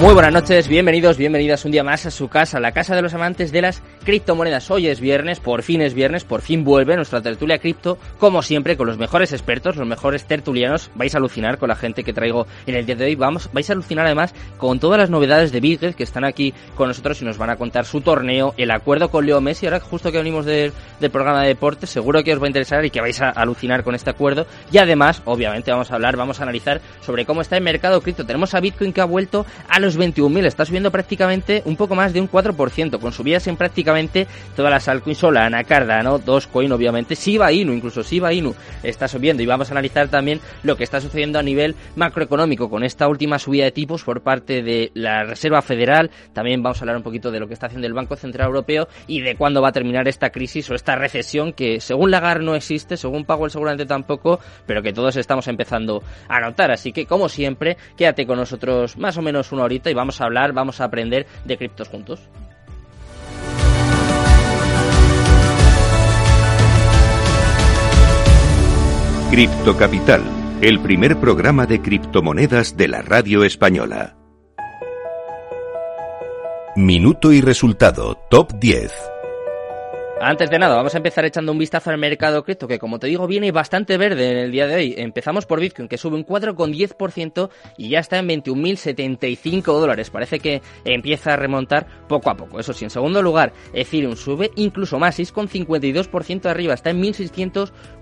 Muy buenas noches, bienvenidos, bienvenidas un día más a su casa, la casa de los amantes de las criptomonedas. Hoy es viernes, por fin es viernes, por fin vuelve nuestra tertulia cripto, como siempre, con los mejores expertos, los mejores tertulianos. Vais a alucinar con la gente que traigo en el día de hoy. Vamos, vais a alucinar además con todas las novedades de Big que están aquí con nosotros y nos van a contar su torneo, el acuerdo con Leo Messi. Ahora justo que venimos del, programa de deportes, seguro que os va a interesar y que vais a alucinar con este acuerdo. Y además, obviamente, vamos a hablar, vamos a analizar sobre cómo está el mercado cripto. Tenemos a Bitcoin que ha vuelto a los 21.000, está subiendo prácticamente un poco más de un 4%, con subidas en prácticamente todas las altcoins, Solana, Cardano, Dogecoin obviamente, Shiba Inu, incluso Shiba Inu está subiendo. Y vamos a analizar también lo que está sucediendo a nivel macroeconómico con esta última subida de tipos por parte de la Reserva Federal, también vamos a hablar un poquito de lo que está haciendo el Banco Central Europeo y de cuándo va a terminar esta crisis o esta recesión que según Lagarde no existe, según Powell seguramente tampoco, pero que todos estamos empezando a notar, así que como siempre, quédate con nosotros más o menos una horita y vamos a hablar, vamos a aprender de criptos juntos. Cripto Capital, el primer programa de criptomonedas de la radio española. Minuto y resultado, top 10. Antes de nada, vamos a empezar echando un vistazo al mercado cripto, que como te digo, viene bastante verde en el día de hoy. Empezamos por Bitcoin, que sube un 4,10% y ya está en 21.045 dólares. Parece que empieza a remontar poco a poco. Eso sí, en segundo lugar, Ethereum sube incluso más, 6,52% arriba, está en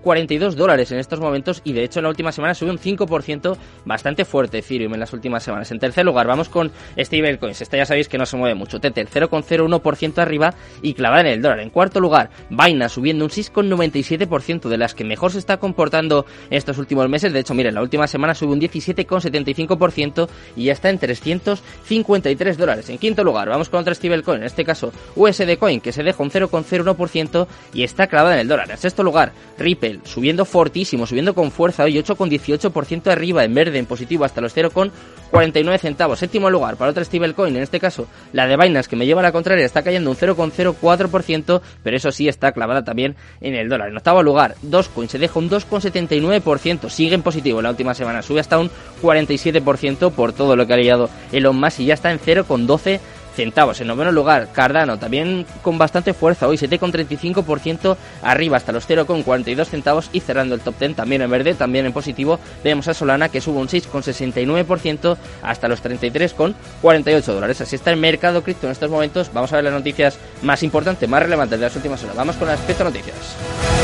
1.642 dólares en estos momentos y de hecho en la última semana sube un 5% bastante fuerte Ethereum en las últimas semanas. En tercer lugar, vamos con stablecoins. Esta ya sabéis que no se mueve mucho. Tether, 0,01% arriba y clavada en el dólar. En cuarto lugar, Binance subiendo un 6,97% de las que mejor se está comportando estos últimos meses. De hecho, miren, la última semana sube un 17,75% y ya está en 353 dólares. En quinto lugar, vamos con otra stablecoin, en este caso USD Coin, que se deja un 0,01% y está clavada en el dólar. En sexto lugar, Ripple subiendo fortísimo, subiendo con fuerza hoy 8,18% arriba en verde, en positivo hasta los 0,49 centavos. Séptimo lugar para otra stablecoin, en este caso la de Binance, que me lleva a la contraria, está cayendo un 0,04%, pero eso sí está clavada también en el dólar. En octavo lugar, Dogecoin se deja un 2,79%, sigue en positivo la última semana, sube hasta un 47% por todo lo que ha liado Elon Musk y ya está en 0,12 centavos. En noveno lugar, Cardano, también con bastante fuerza hoy, 7,35% arriba hasta los 0,42 centavos y cerrando el top 10 también en verde, también en positivo. Vemos a Solana que sube un 6,69% hasta los 33,48 dólares. Así está el mercado cripto en estos momentos. Vamos a ver las noticias más importantes, más relevantes de las últimas horas. Vamos con las aspecto noticias.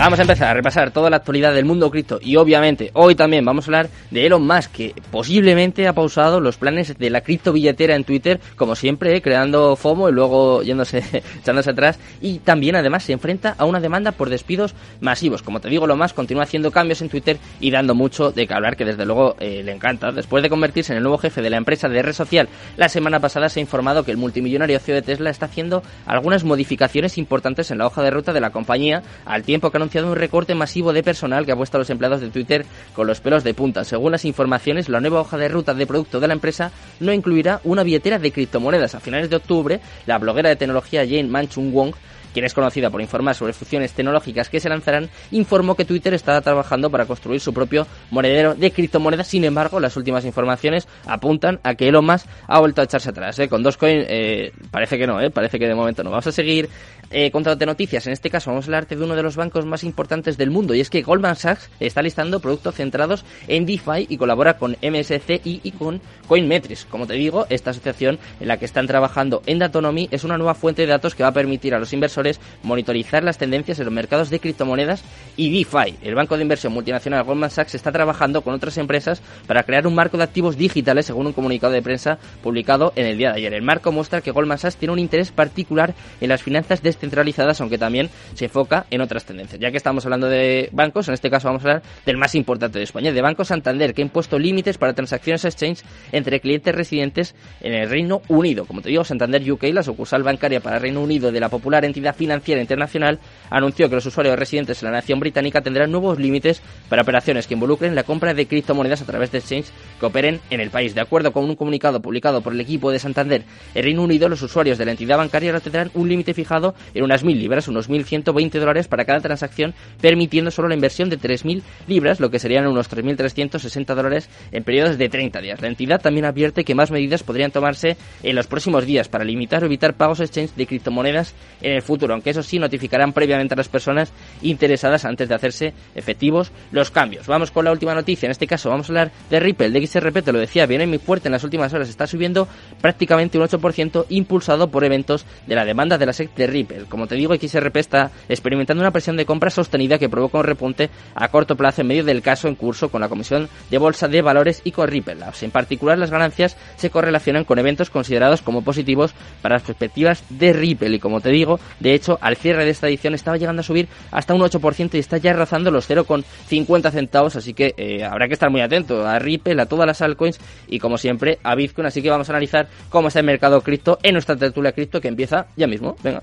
Vamos a empezar a repasar toda la actualidad del mundo cripto y obviamente hoy también vamos a hablar de Elon Musk que posiblemente ha pausado los planes de la cripto billetera en Twitter como siempre creando FOMO y luego yéndose echándose atrás. Y también además se enfrenta a una demanda por despidos masivos. Como te digo Elon Musk continúa haciendo cambios en Twitter y dando mucho de que hablar que desde luego eh, le encanta. Después de convertirse en el nuevo jefe de la empresa de red social la semana pasada se ha informado que el multimillonario CEO de Tesla está haciendo algunas modificaciones importantes en la hoja de ruta de la compañía al tiempo que ha anunciado un recorte masivo de personal que ha puesto a los empleados de Twitter con los pelos de punta. Según las informaciones, la nueva hoja de ruta de producto de la empresa no incluirá una billetera de criptomonedas. A finales de octubre, la bloguera de tecnología Jane Manchung Wong quien es conocida por informar sobre funciones tecnológicas que se lanzarán, informó que Twitter estaba trabajando para construir su propio monedero de criptomonedas. Sin embargo, las últimas informaciones apuntan a que Elon Musk ha vuelto a echarse atrás. ¿eh? Con Dogecoin eh, parece que no, ¿eh? parece que de momento no. Vamos a seguir eh, de noticias. En este caso vamos a hablarte de uno de los bancos más importantes del mundo y es que Goldman Sachs está listando productos centrados en DeFi y colabora con MSC y, con Coinmetrics. Como te digo, esta asociación en la que están trabajando en Datonomy es una nueva fuente de datos que va a permitir a los inversores inversores monitorizar las tendencias en los mercados de criptomonedas y DeFi. El banco de inversión multinacional Goldman Sachs está trabajando con otras empresas para crear un marco de activos digitales, según un comunicado de prensa publicado en el día de ayer. El marco muestra que Goldman Sachs tiene un interés particular en las finanzas descentralizadas, aunque también se enfoca en otras tendencias. Ya que estamos hablando de bancos, en este caso vamos a hablar del más importante de España, de Banco Santander, que ha impuesto límites para transacciones exchange entre clientes residentes en el Reino Unido. Como te digo, Santander UK, la sucursal bancaria para Reino Unido de la popular entidad financiera internacional, anunció que los usuarios residentes en la nación británica tendrán nuevos límites para operaciones que involucren la compra de criptomonedas a través de exchange que operen en el país. De acuerdo con un comunicado publicado por el equipo de Santander, en Reino Unido los usuarios de la entidad bancaria ahora tendrán un límite fijado en unas 1.000 libras, unos 1.120 dólares para cada transacción, permitiendo solo la inversión de 3.000 libras, lo que serían unos 3.360 dólares en periodos de 30 días. La entidad también advierte que más medidas podrían tomarse en los próximos días para limitar o evitar pagos exchange de criptomonedas en el futuro, aunque eso sí notificarán previamente a las personas interesadas antes de hacerse efectivos los cambios. Vamos con la última noticia, en este caso vamos a hablar de Ripple, de XRP, te lo decía, viene muy fuerte en las últimas horas, está subiendo prácticamente un 8% impulsado por eventos de la demanda de la SEC de Ripple. Como te digo, XRP está experimentando una presión de compra sostenida que provoca un repunte a corto plazo en medio del caso en curso con la Comisión de Bolsa de Valores y con Ripple Labs. En particular, las ganancias se correlacionan con eventos considerados como positivos para las perspectivas de Ripple. Y como te digo, de hecho, al cierre de esta edición estaba llegando a subir hasta un 8% y está ya rozando los 0,50 centavos. Así que eh, habrá que estar muy atento a Ripple, a todas las altcoins y como siempre a Bitcoin. Así que vamos a analizar cómo está el mercado cripto en nuestra tertulia cripto que empieza ya mismo. Venga.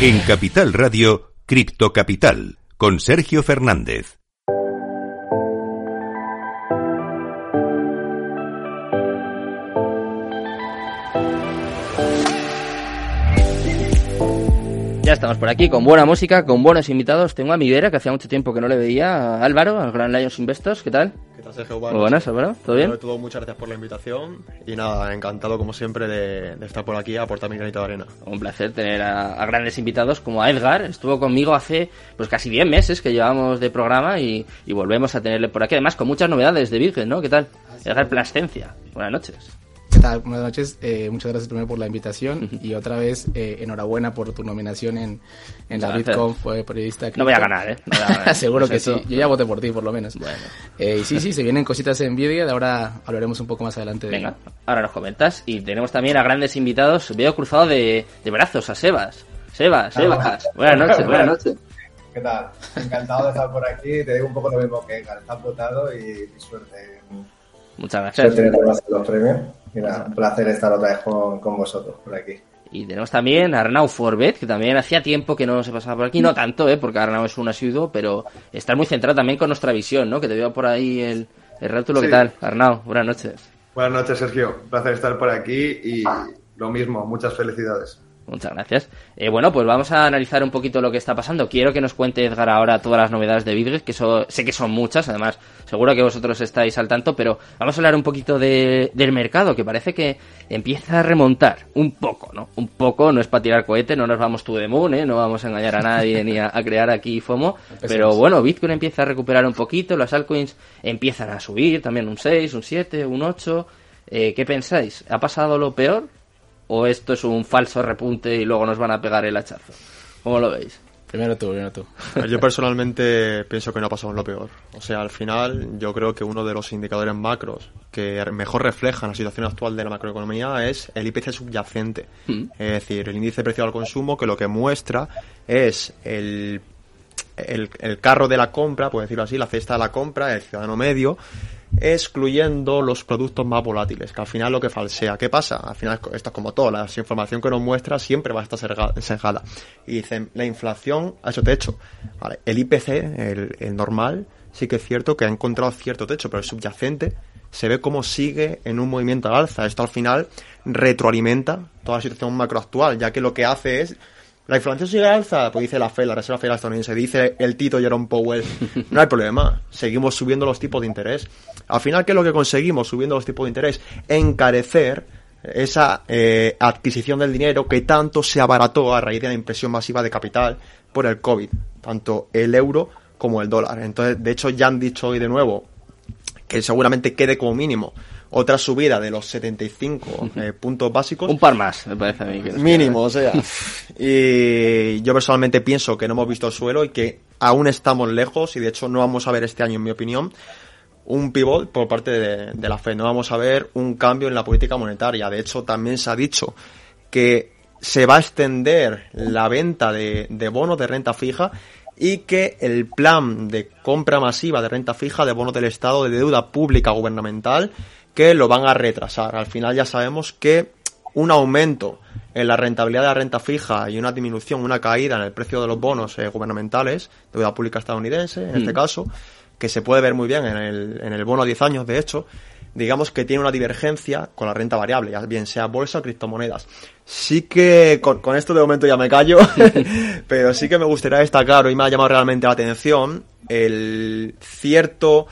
En Capital Radio, Cripto Capital, con Sergio Fernández. Estamos por aquí con buena música, con buenos invitados. Tengo a Miguera, que hacía mucho tiempo que no le veía, a Álvaro, al Gran Lions Investors. ¿Qué tal? ¿Qué tal, Sergio? Muy buenas, Álvaro. ¿Todo bien? Todo, muchas gracias por la invitación y nada, encantado como siempre de, de estar por aquí a aportar mi granito de arena. Un placer tener a, a, grandes invitados como a Edgar. Estuvo conmigo hace pues casi 10 meses que llevamos de programa y, y, volvemos a tenerle por aquí. Además, con muchas novedades de Virgen, ¿no? ¿Qué tal? Edgar Plascencia. Buenas noches. ¿Qué tal? Buenas noches. Eh, muchas gracias primero por la invitación y otra vez eh, enhorabuena por tu nominación en, en la BitConf fue periodista. No voy a ganar, ¿eh? No a ganar. Seguro que sí. Yo ya voté por ti, por lo menos. Bueno. Eh, y sí, sí, se vienen cositas en vídeo. De ahora hablaremos un poco más adelante. De Venga, ahora nos comentas. Y tenemos también a grandes invitados. Veo cruzado de, de brazos a Sebas. Sebas, Sebas. Buenas noches, buenas noches. ¿Qué tal? Encantado de estar por aquí. Te digo un poco lo mismo que Edgar. Estás votado y, y suerte. Muchas gracias. Suerte en los premios. Y nada, un placer estar otra vez con, con vosotros por aquí. Y tenemos también a Arnau Forbet, que también hacía tiempo que no se pasaba por aquí. No tanto, ¿eh? porque Arnau es un asiduo, pero está muy centrado también con nuestra visión, ¿no? Que te veo por ahí el, el rótulo. Sí. ¿Qué tal? Arnau, buenas noches. Buenas noches, Sergio. Un placer estar por aquí y lo mismo, muchas felicidades. Muchas gracias. Eh, bueno, pues vamos a analizar un poquito lo que está pasando. Quiero que nos cuente Edgar ahora todas las novedades de Bitget, que so, sé que son muchas, además seguro que vosotros estáis al tanto, pero vamos a hablar un poquito de, del mercado, que parece que empieza a remontar un poco, ¿no? Un poco, no es para tirar cohete, no nos vamos tú de moon, ¿eh? No vamos a engañar a nadie ni a, a, crear aquí FOMO, pero bueno, Bitcoin empieza a recuperar un poquito, las altcoins empiezan a subir, también un 6, un 7, un 8. Eh, ¿Qué pensáis? ¿Ha pasado lo peor? O esto es un falso repunte y luego nos van a pegar el hachazo? ¿Cómo lo veis? Primero tú, primero tú. Yo personalmente pienso que no ha pasado lo peor. O sea, al final yo creo que uno de los indicadores macros que mejor reflejan la situación actual de la macroeconomía es el IPC subyacente. Mm. Es decir, el índice de precio al consumo que lo que muestra es el, el, el carro de la compra, por decirlo así, la cesta de la compra, el ciudadano medio, excluyendo los productos más volátiles, que al final lo que falsea. ¿Qué pasa? Al final esto es como todo, la información que nos muestra siempre va a estar sesgada. Y dicen, la inflación ha hecho techo. El IPC, el, el normal, sí que es cierto que ha encontrado cierto techo, pero el subyacente se ve como sigue en un movimiento al alza. Esto al final retroalimenta toda la situación macroactual, ya que lo que hace es la inflación sigue al alza, pues dice la FED, la Reserva Federal estadounidense, dice el Tito Jerome Powell. No hay problema, seguimos subiendo los tipos de interés. Al final, ¿qué es lo que conseguimos subiendo los tipos de interés? Encarecer esa eh, adquisición del dinero que tanto se abarató a raíz de la impresión masiva de capital por el COVID, tanto el euro como el dólar. Entonces, de hecho, ya han dicho hoy de nuevo que seguramente quede como mínimo otra subida de los 75 eh, puntos básicos. Un par más, me parece a mí. Mínimo, o sea. y yo personalmente pienso que no hemos visto el suelo y que aún estamos lejos y de hecho no vamos a ver este año, en mi opinión, un pivot por parte de, la Fed. No vamos a ver un cambio en la política monetaria. De hecho, también se ha dicho que se va a extender la venta de, de bonos de renta fija y que el plan de compra masiva de renta fija de bonos del Estado de deuda pública gubernamental que lo van a retrasar. Al final ya sabemos que un aumento en la rentabilidad de la renta fija y una disminución, una caída en el precio de los bonos eh, gubernamentales, deuda pública estadounidense en este mm. caso, que se puede ver muy bien en el, en el bono a 10 años, de hecho, digamos que tiene una divergencia con la renta variable, ya bien sea bolsa o criptomonedas. Sí que, con, con esto de momento ya me callo, pero sí que me gustaría destacar, hoy me ha llamado realmente la atención, el cierto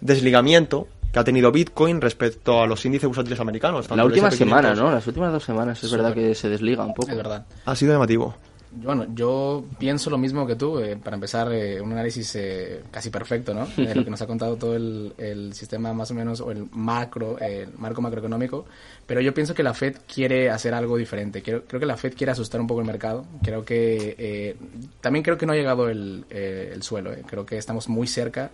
desligamiento que ha tenido Bitcoin respecto a los índices bursátiles americanos. La última semana, ¿no? Las últimas dos semanas es verdad que se desliga un poco. Es verdad. Ha sido llamativo. Bueno, yo pienso lo mismo que tú. Eh, para empezar, eh, un análisis eh, casi perfecto, ¿no? De lo que nos ha contado todo el, el, sistema más o menos, o el macro, el marco macroeconómico. Pero yo pienso que la Fed quiere hacer algo diferente. Creo, creo que la Fed quiere asustar un poco el mercado. Creo que... también creo que no ha llegado el, el suelo. Creo que estamos muy cerca,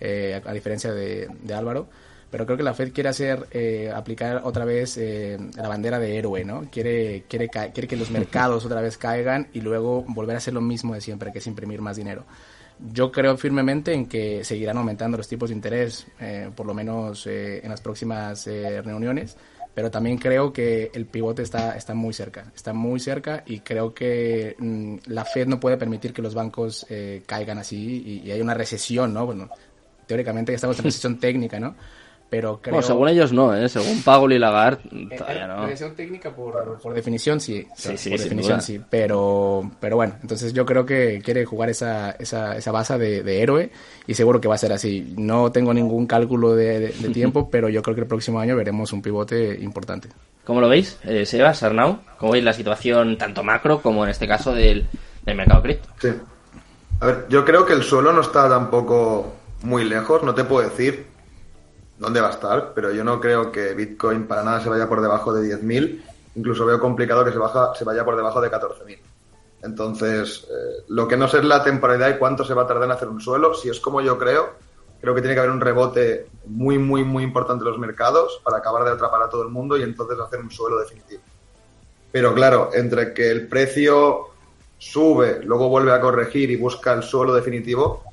a, diferencia de, de Álvaro pero creo que la Fed quiere hacer eh, aplicar otra vez eh, la bandera de héroe, ¿no? Quiere, quiere, quiere que los mercados otra vez caigan y luego volver a hacer lo mismo de siempre, que es imprimir más dinero. Yo creo firmemente en que seguirán aumentando los tipos de interés, eh, por lo menos en las próximas reuniones, pero también creo que el pivote está, está muy cerca, está muy cerca y creo que mm, la Fed no puede permitir que los bancos caigan así y, y, hay una recesión, ¿no? Bueno, teóricamente estamos en recesión técnica, ¿no? pero creo... Bueno, según ellos no, ¿eh? Según Pagol y Lagarde, eh, todavía no. La técnica por, por definición sí, sí, sí por definición sí, pero, pero bueno, entonces yo creo que quiere jugar esa, esa, esa base de, de, héroe y seguro que va a ser así. No tengo ningún cálculo de, de, tiempo, pero yo creo que el próximo año veremos un pivote importante. ¿Cómo lo veis, eh, Sebas, Arnau? ¿Cómo veis la situación tanto macro como en este caso del, del mercado cripto? Sí. A ver, yo creo que el suelo no está tampoco muy lejos, no te puedo decir dónde va a estar, pero yo no creo que Bitcoin para nada se vaya por debajo de 10.000. Incluso veo complicado que se, baja, se vaya por debajo de 14.000. Entonces, eh, lo que no sé es la temporalidad y cuánto se va a tardar en hacer un suelo. Si es como yo creo, creo que tiene que haber un rebote muy, muy, muy importante en los mercados para acabar de atrapar a todo el mundo y entonces hacer un suelo definitivo. Pero claro, entre que el precio sube, luego vuelve a corregir y busca el suelo definitivo,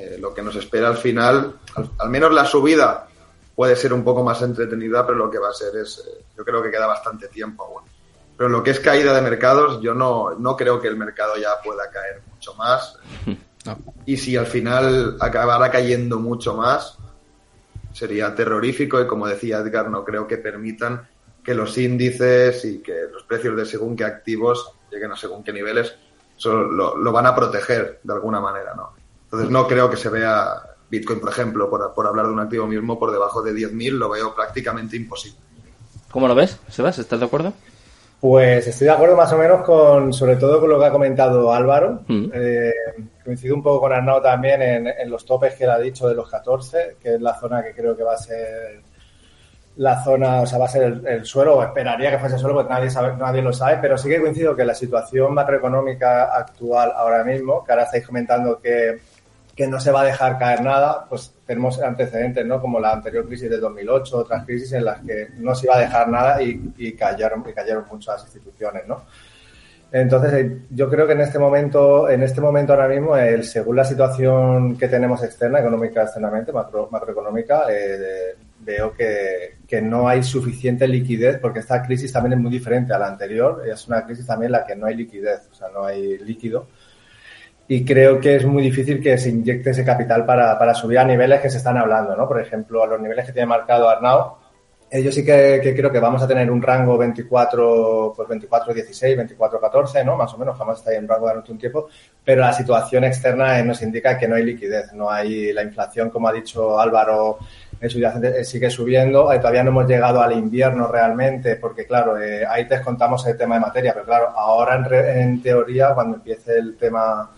eh, lo que nos espera al final, al, menos la subida puede ser un poco más entretenida, pero lo que va a ser es, eh, yo creo que queda bastante tiempo aún. Pero lo que es caída de mercados, yo no, no creo que el mercado ya pueda caer mucho más. Y si al final acabara cayendo mucho más, sería terrorífico y como decía Edgar, no creo que permitan que los índices y que los precios de según qué activos lleguen a según qué niveles, lo, lo van a proteger de alguna manera, ¿no? Entonces no creo que se vea Bitcoin, por ejemplo, por, hablar de un activo mismo, por debajo de 10.000, lo veo prácticamente imposible. ¿Cómo lo ves, Sebas? ¿Estás de acuerdo? Pues estoy de acuerdo más o menos con, sobre todo con lo que ha comentado Álvaro. Mm. Eh, coincido un poco con Arnau también en, los topes que él ha dicho de los 14, que es la zona que creo que va a ser la zona, o sea, va a ser el, suelo, o esperaría que fuese el suelo, porque nadie, sabe, nadie lo sabe, pero sí que coincido que la situación macroeconómica actual ahora mismo, que ahora estáis comentando que que no se va a dejar caer nada, pues tenemos antecedentes, ¿no? Como la anterior crisis de 2008, otras crisis en las que no se iba a dejar nada y, y cayeron, y cayeron muchas instituciones, ¿no? Entonces, eh, yo creo que en este momento, en este momento ahora mismo, el, según la situación que tenemos externa, económica externamente, macro, macroeconómica, eh, veo que, que, no hay suficiente liquidez, porque esta crisis también es muy diferente a la anterior. Es una crisis también en la que no hay liquidez, o sea, no hay líquido y creo que es muy difícil que se inyecte ese capital para, para subir a niveles que se están hablando, ¿no? Por ejemplo, a los niveles que tiene marcado Arnau, eh, yo sí que, creo que vamos a tener un rango 24, pues 24, 16, 24, 14, ¿no? Más o menos, jamás está ahí en rango durante un tiempo, pero la situación externa nos indica que no hay liquidez, no hay la inflación, como ha dicho Álvaro, eh, sigue subiendo, eh, todavía no hemos llegado al invierno realmente, porque claro, ahí descontamos el tema de materia, pero claro, ahora en, en teoría, cuando empiece el tema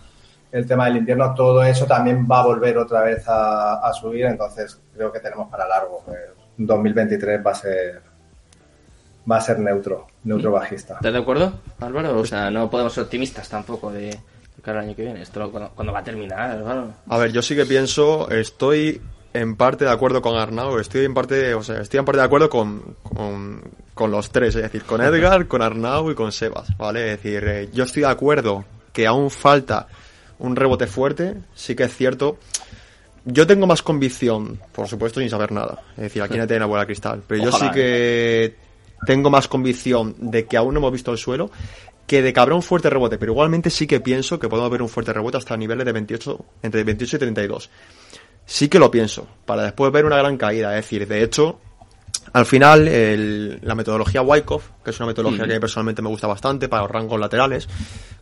el tema del invierno, todo eso también va a volver otra vez a, subir, entonces creo que tenemos para largo. 2023 va a ser va a ser neutro, neutro ¿Mm? bajista. ¿Estás de acuerdo, Álvaro? O sea, no podemos ser optimistas tampoco de, de cara al año que viene. Esto cuando, cuando va a terminar, Álvaro. A ver, yo sí que pienso, estoy en parte de acuerdo con Arnau, estoy en parte, o sea, estoy en parte de acuerdo con, con, con los tres, es decir, con Edgar, con Arnau y con Sebas, ¿vale? Es decir, eh, yo estoy de acuerdo que aún falta un rebote fuerte, sí que es cierto. Yo tengo más convicción, por supuesto, sin saber nada. Es decir, aquí no tiene una bola de cristal. Pero yo sí que tengo más convicción de que aún no hemos visto el suelo que de que habrá un fuerte rebote. Pero igualmente sí que pienso que podemos ver un fuerte rebote hasta niveles de 28, entre 28 y 32. Sí que lo pienso, para después ver una gran caída. Es decir, de hecho, al final, el- la metodología Wyckoff, que es una metodología Ujú. que a mí personalmente me gusta bastante para los rangos laterales,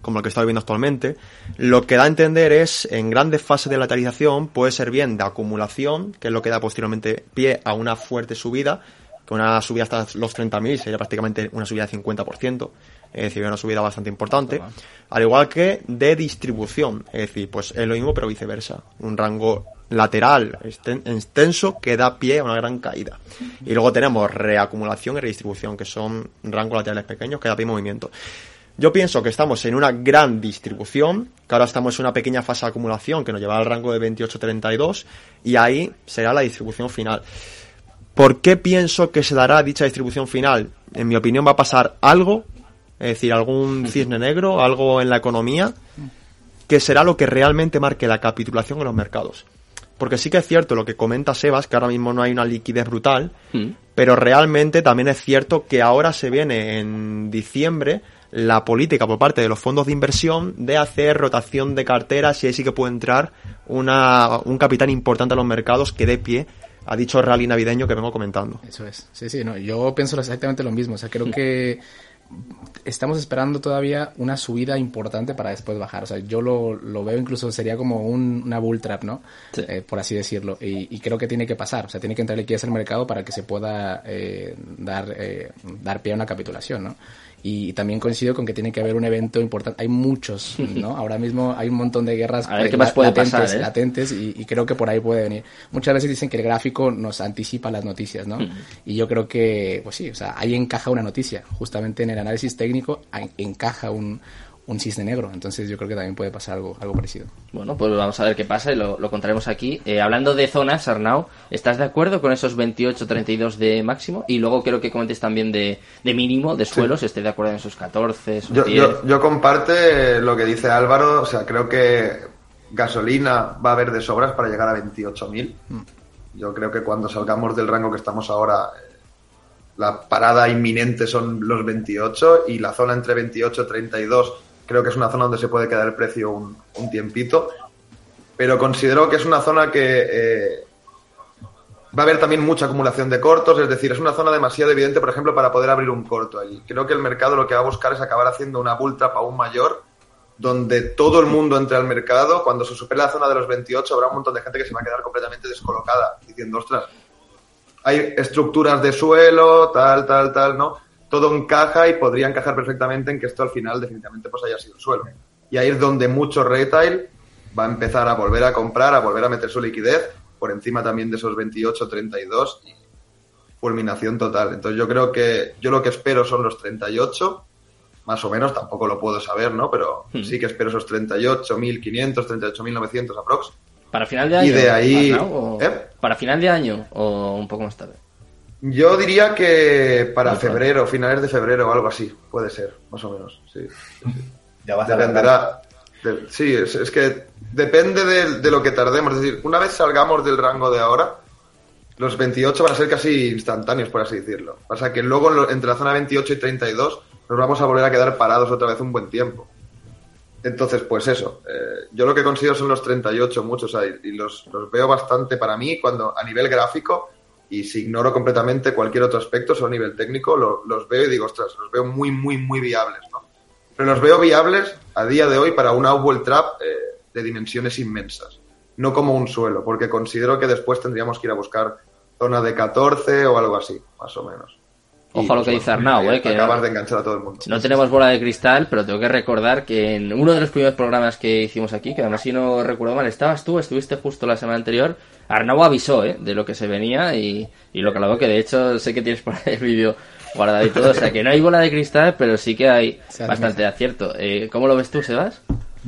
como el que está viendo actualmente, lo que da a entender es, en grandes fases de lateralización, puede ser bien de acumulación, que es lo que da posteriormente pie a una fuerte subida, que una subida hasta los 30.000 sería prácticamente una subida de 50%, es decir, una subida bastante importante, al igual que de distribución, es decir, pues es lo mismo pero viceversa, un rango lateral exten- extenso que da pie a una gran caída. Y luego tenemos reacumulación y redistribución, que son rangos laterales pequeños que da pie a movimiento. Yo pienso que estamos en una gran distribución, que ahora estamos en una pequeña fase de acumulación que nos lleva al rango de 28-32 y ahí será la distribución final. ¿Por qué pienso que se dará dicha distribución final? En mi opinión va a pasar algo, es decir, algún cisne negro, algo en la economía, que será lo que realmente marque la capitulación en los mercados. Porque sí que es cierto lo que comenta Sebas, que ahora mismo no hay una liquidez brutal, Mm. pero realmente también es cierto que ahora se viene en diciembre la política por parte de los fondos de inversión de hacer rotación de carteras y ahí sí que puede entrar una, un capital importante a los mercados que dé pie a dicho rally navideño que vengo comentando. Eso es. Sí, sí, no. Yo pienso exactamente lo mismo. O sea, creo que estamos esperando todavía una subida importante para después bajar. O sea, yo lo, lo veo incluso sería como un, una bull trap, ¿no? Sí. Eh, por así decirlo. Y, y creo que tiene que pasar. O sea, tiene que entrar liquidez al mercado para que se pueda eh, dar, eh, dar pie a una capitulación, ¿no? Y, también coincido con que tiene que haber un evento importante. Hay muchos, ¿no? Ahora mismo hay un montón de guerras A ver qué más puede latentes, pasar, ¿eh? latentes y, y creo que por ahí puede venir. Muchas veces dicen que el gráfico nos anticipa las noticias, ¿no? Y yo creo que, pues sí, o sea, ahí encaja una noticia. Justamente en el análisis técnico encaja un, un cisne negro. Entonces yo creo que también puede pasar algo, algo parecido. Bueno, pues vamos a ver qué pasa y lo, lo contaremos aquí. Eh, hablando de zonas, Arnau, ¿estás de acuerdo con esos 28-32 de máximo? Y luego quiero que comentes también de, de mínimo, de suelos, ¿estés de acuerdo en esos 14, esos Yo, 10? yo, yo comparte lo que dice Álvaro, o sea, creo que gasolina va a haber de sobras para llegar a 28.000. Yo creo que cuando salgamos del rango que estamos ahora, la parada inminente son los 28 y la zona entre 28 y 32 creo que es una zona donde se puede quedar el precio un, tiempito. Pero considero que es una zona que eh, va a haber también mucha acumulación de cortos, es decir, es una zona demasiado evidente, por ejemplo, para poder abrir un corto. Y creo que el mercado lo que va a buscar es acabar haciendo una bull trap aún mayor, donde todo el mundo entre al mercado. Cuando se supere la zona de los 28, habrá un montón de gente que se va a quedar completamente descolocada, diciendo, ostras, hay estructuras de suelo, tal, tal, tal, ¿no? Todo encaja y podría encajar perfectamente en que esto al final definitivamente pues haya sido el suelo. Y ahí es donde mucho retail va a empezar a volver a comprar, a volver a meter su liquidez por encima también de esos 28, 32 y fulminación total. Entonces yo creo que yo lo que espero son los 38, más o menos, tampoco lo puedo saber, ¿no? Pero Hmm. sí que espero esos 38.500, 38.900 aprox. ¿Para final de año? Y de ahí- o- ¿Eh? ¿Para final de año o un poco más tarde? Yo diría que para febrero, finales de febrero o algo así, puede ser, más o menos, sí. Ya vas a Dependerá. de- sí, es, es que depende de, de lo que tardemos. Es decir, una vez salgamos del rango de ahora, los 28 van a ser casi instantáneos, por así decirlo. Pasa que luego entre la zona 28 y 32 nos vamos a volver a quedar parados otra vez un buen tiempo. Entonces, pues eso. eh, yo lo que considero son los 38 muchos ahí y los, los veo bastante para mí cuando a nivel gráfico y si ignoro completamente cualquier otro aspecto, solo a nivel técnico, lo- los veo y digo, ostras, los veo muy, muy, muy viables, ¿no? Pero los veo viables a día de hoy para una Upwell Trap eh, de dimensiones inmensas, no como un suelo, porque considero que después tendríamos que ir a buscar zona de 14 o algo así, más o menos. Ojo a lo que dice Arnau, eh, que acabas de enganchar a todo el mundo. No tenemos bola de cristal, pero tengo que recordar que en uno de los primeros programas que hicimos aquí, que además si no recuerdo mal, estabas tú, estuviste justo la semana anterior, Arnau avisó eh, de lo que se venía y, y lo que hablaba, que de hecho sé que tienes por ahí el vídeo guardado y todo, o sea que no hay bola de cristal, pero sí que hay bastante acierto. Eh, ¿Cómo lo ves tú, Sebas?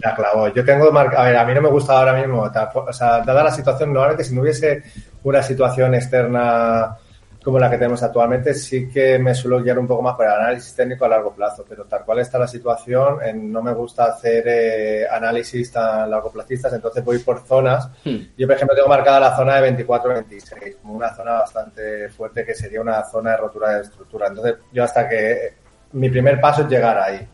Ya, clavo. Yo tengo marca. A ver, a mí no me gusta ahora mismo. O sea, dada la situación, normalmente si no hubiese una situación externa como la que tenemos actualmente, sí que me suelo guiar un poco más por el análisis técnico a largo plazo, pero tal cual está la situación, no me gusta hacer eh, análisis tan largo placistas, entonces voy por zonas. Hmm. Yo, por ejemplo, tengo marcada la zona de 24-26, como una zona bastante fuerte que sería una zona de rotura de estructura. Entonces, yo hasta que mi primer paso es llegar ahí.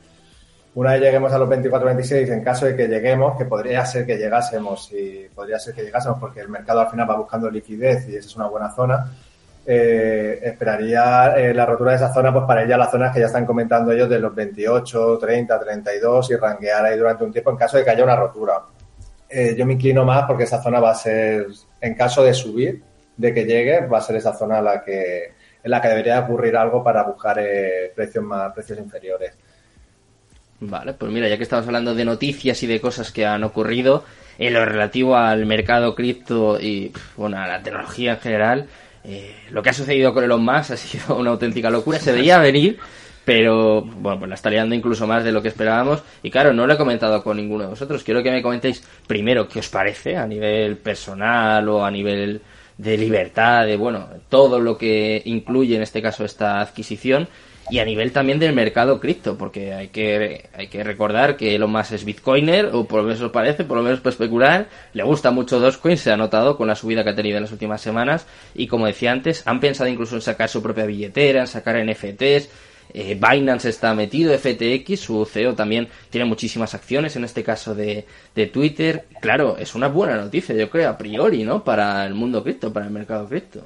Una vez lleguemos a los 24-26, en caso de que lleguemos, que podría ser que llegásemos, y podría ser que llegásemos porque el mercado al final va buscando liquidez y esa es una buena zona, eh, esperaría eh, la rotura de esa zona pues para ir a las zonas que ya están comentando ellos de los 28, 30, 32 y ranquear ahí durante un tiempo en caso de que haya una rotura. Eh, yo me inclino más porque esa zona va a ser, en caso de subir, de que llegue, va a ser esa zona la que, en la que debería ocurrir algo para buscar precios más, precios inferiores. Vale, pues mira, ya que estamos hablando de noticias y de cosas que han ocurrido en lo relativo al mercado cripto y bueno, a la tecnología en general, eh, lo que ha sucedido con Elon Musk ha sido una auténtica locura. Se veía venir, pero bueno, pues la está liando incluso más de lo que esperábamos. Y claro, no lo he comentado con ninguno de vosotros. Quiero que me comentéis primero qué os parece a nivel personal o a nivel de libertad, de bueno, todo lo que incluye en este caso esta adquisición y a nivel también del mercado cripto, porque hay que, hay que recordar que Elon Musk es bitcoiner, o por lo menos os parece, por lo menos para especular, le gusta mucho Dogecoin, se ha notado con la subida que ha tenido en las últimas semanas, y como decía antes, han pensado incluso en sacar su propia billetera, en sacar NFTs, eh, Binance está metido, FTX, su CEO también tiene muchísimas acciones, en este caso de, de Twitter. Claro, es una buena noticia, yo creo, a priori, ¿no? Para el mundo cripto, para el mercado cripto.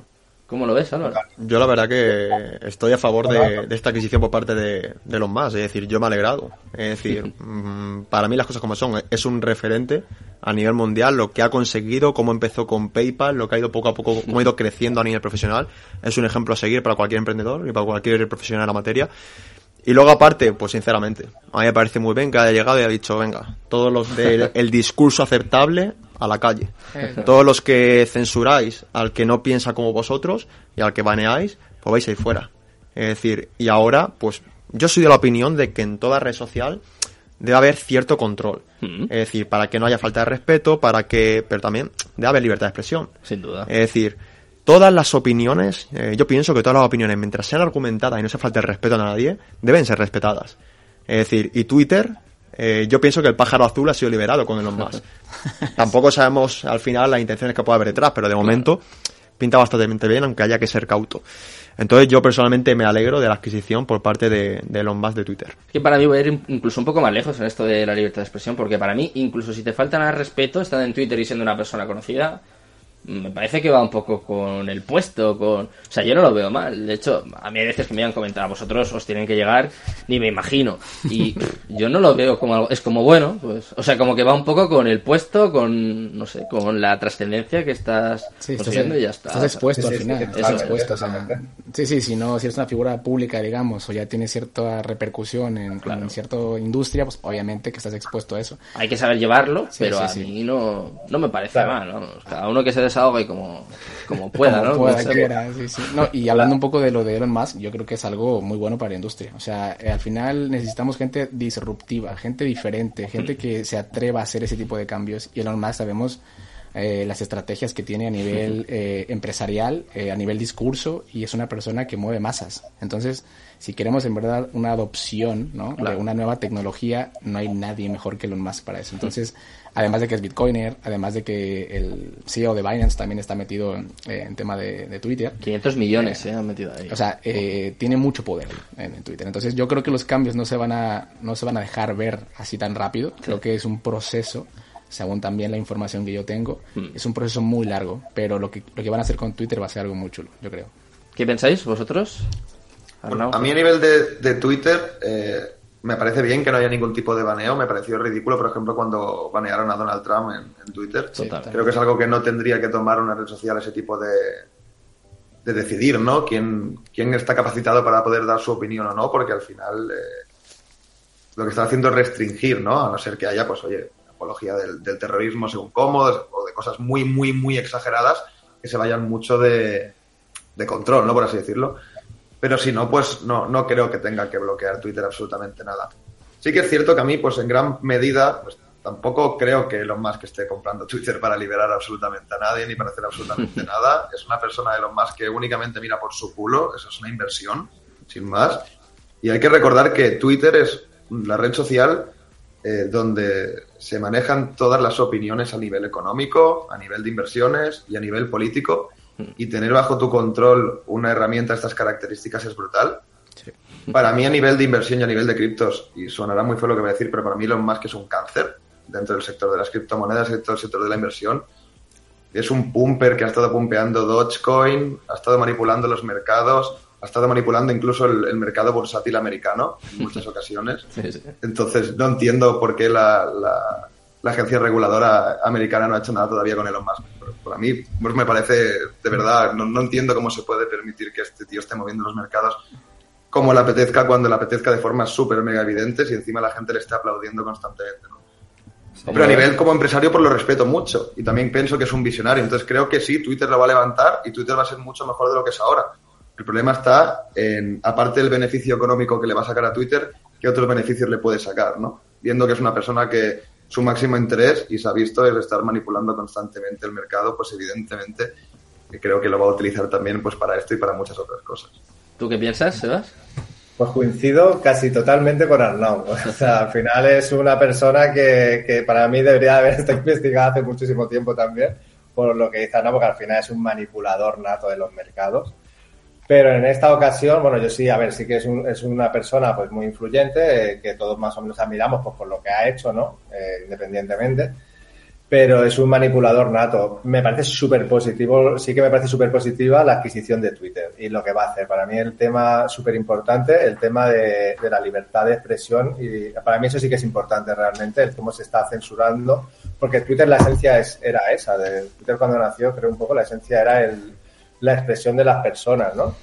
¿Cómo lo ves, Álvaro? Yo la verdad que estoy a favor de, esta adquisición por parte de, los más, es decir, yo me he alegrado. Es decir, mm, para mí las cosas como son, es un referente a nivel mundial, lo que ha conseguido, cómo empezó con PayPal, lo que ha ido poco a poco, cómo ha ido creciendo a nivel profesional, es un ejemplo a seguir para cualquier emprendedor y para cualquier profesional de la materia. Y luego aparte, pues sinceramente, a mí me parece muy bien que haya llegado y ha dicho, venga, todos los del discurso aceptable a la calle. Todos los que censuráis al que no piensa como vosotros y al que baneáis, pues vais ahí fuera. Es decir, y ahora, pues yo soy de la opinión de que en toda red social debe haber cierto control. Mm. Es decir, para que no haya falta de respeto, para que, pero también debe haber libertad de expresión. Sin duda. Es decir, todas las opiniones, eh, yo pienso que todas las opiniones, mientras sean argumentadas y no se falte el respeto a nadie, deben ser respetadas. Es decir, y Twitter, eh, yo pienso que el pájaro azul ha sido liberado con Elon Musk. Tampoco sabemos al final las intenciones que puede haber detrás, pero de momento pinta bastante bien, aunque haya que ser cauto. Entonces yo personalmente me alegro de la adquisición por parte de, de Elon Musk de Twitter. que para mí voy a ir incluso un poco más lejos en esto de la libertad de expresión, porque para mí, incluso si te faltan al respeto, estando en Twitter y siendo una persona conocida, me parece que va un poco con el puesto, con... O sea, yo no lo veo mal. De hecho, a mí hay veces que me han comentado, vosotros os tienen que llegar, ni me imagino. Y yo no lo veo como algo... Es como bueno, pues... O sea, como que va un poco con el puesto, con, no sé, con la trascendencia que estás sí, y ya está. Estás expuesto al final. estás expuesto, Sí, sí, si no, si eres una figura pública, digamos, o ya tienes cierta repercusión en, en cierta industria, pues obviamente que estás expuesto a eso. Hay que saber llevarlo, pero a mí no, no me parece mal, vamos. Cada uno que se y como, como pueda, ¿no? no, y hablando un poco de lo de Elon Musk, yo creo que es algo muy bueno para la industria. O sea, eh, al final necesitamos gente disruptiva, gente diferente, gente que se atreva a hacer ese tipo de cambios. Y Elon Musk sabemos eh, las estrategias que tiene a nivel eh, empresarial, a nivel discurso, y es una persona que mueve masas. Entonces, si queremos en verdad una adopción ¿no? de una nueva tecnología, no hay nadie mejor que Elon Musk para eso. Entonces, además de que es Bitcoiner, además de que el CEO de Binance también está metido en, eh, tema de, Twitter. 500 millones se han metido ahí. O sea, eh, tiene mucho poder en, Twitter. Entonces yo creo que los cambios no se van a, no se van a dejar ver así tan rápido. Creo que es un proceso según también la información que yo tengo, hmm. es un proceso muy largo, pero lo que, lo que van a hacer con Twitter va a ser algo muy chulo, yo creo. ¿Qué pensáis vosotros? a mí a nivel de, de Twitter, eh, me parece bien que no haya ningún tipo de baneo. Me pareció ridículo, por ejemplo, cuando banearon a Donald Trump en, Twitter. Creo que es algo que no tendría que tomar una red social ese tipo de, de decidir, ¿no? Quién, quién está capacitado para poder dar su opinión o no, porque al final eh, lo que está haciendo es restringir, ¿no? A no ser que haya, pues, oye, apología del, terrorismo según cómo, o de cosas muy, muy, muy exageradas que se vayan mucho de, de control, ¿no? Por así decirlo. Pero si no, pues no, no creo que tenga que bloquear Twitter absolutamente nada. Sí que es cierto que a mí, pues en gran medida, pues tampoco creo que Elon Musk esté comprando Twitter para liberar absolutamente a nadie ni para hacer absolutamente nada. Es una persona de Elon Musk que únicamente mira por su culo, eso es una inversión, sin más. Y hay que recordar que Twitter es la red social eh, donde se manejan todas las opiniones a nivel económico, a nivel de inversiones y a nivel político. Y tener bajo tu control una herramienta de estas características es brutal. Para mí a nivel de inversión y a nivel de criptos, y sonará muy feo lo que voy a decir, pero para mí Elon Musk es un cáncer dentro del sector de las criptomonedas, dentro del sector de la inversión. Es un pumper que ha estado pumpeando Dogecoin, ha estado manipulando los mercados, ha estado manipulando incluso el, mercado bursátil americano en muchas ocasiones. Entonces, no entiendo por qué la, la, agencia reguladora americana no ha hecho nada todavía con Elon Musk. Para mí, pues me parece, de verdad, no, no entiendo cómo se puede permitir que este tío esté moviendo los mercados como le apetezca, cuando le apetezca de forma súper mega evidente y encima la gente le está aplaudiendo constantemente. ¿no? Pero a nivel como empresario, pues lo respeto mucho y también pienso que es un visionario. Entonces creo que sí, Twitter lo va a levantar y Twitter va a ser mucho mejor de lo que es ahora. El problema está en, aparte del beneficio económico que le va a sacar a Twitter, ¿qué otros beneficios le puede sacar? ¿no? Viendo que es una persona que su máximo interés, y se ha visto, es estar manipulando constantemente el mercado, pues evidentemente creo que lo va a utilizar también pues para esto y para muchas otras cosas. ¿Tú qué piensas, Sebas? Pues coincido casi totalmente con Arnau. O sea, al final es una persona que, que para mí debería haber estado investigada hace muchísimo tiempo también, por lo que dice Arnau, porque al final es un manipulador nato de los mercados. Pero en esta ocasión, bueno, yo sí, a ver, sí que es, un, es una persona pues muy influyente, eh, que todos más o menos admiramos pues, por lo que ha hecho, ¿no? Eh, independientemente pero es un manipulador nato. Me parece súper positivo, sí que me parece súper positiva la adquisición de Twitter y lo que va a hacer. Para mí el tema súper importante, el tema de, la libertad de expresión y para mí eso sí que es importante realmente, el cómo se está censurando, porque Twitter la esencia es, era esa, de Twitter cuando nació creo un poco la esencia era el, la expresión de las personas, ¿no?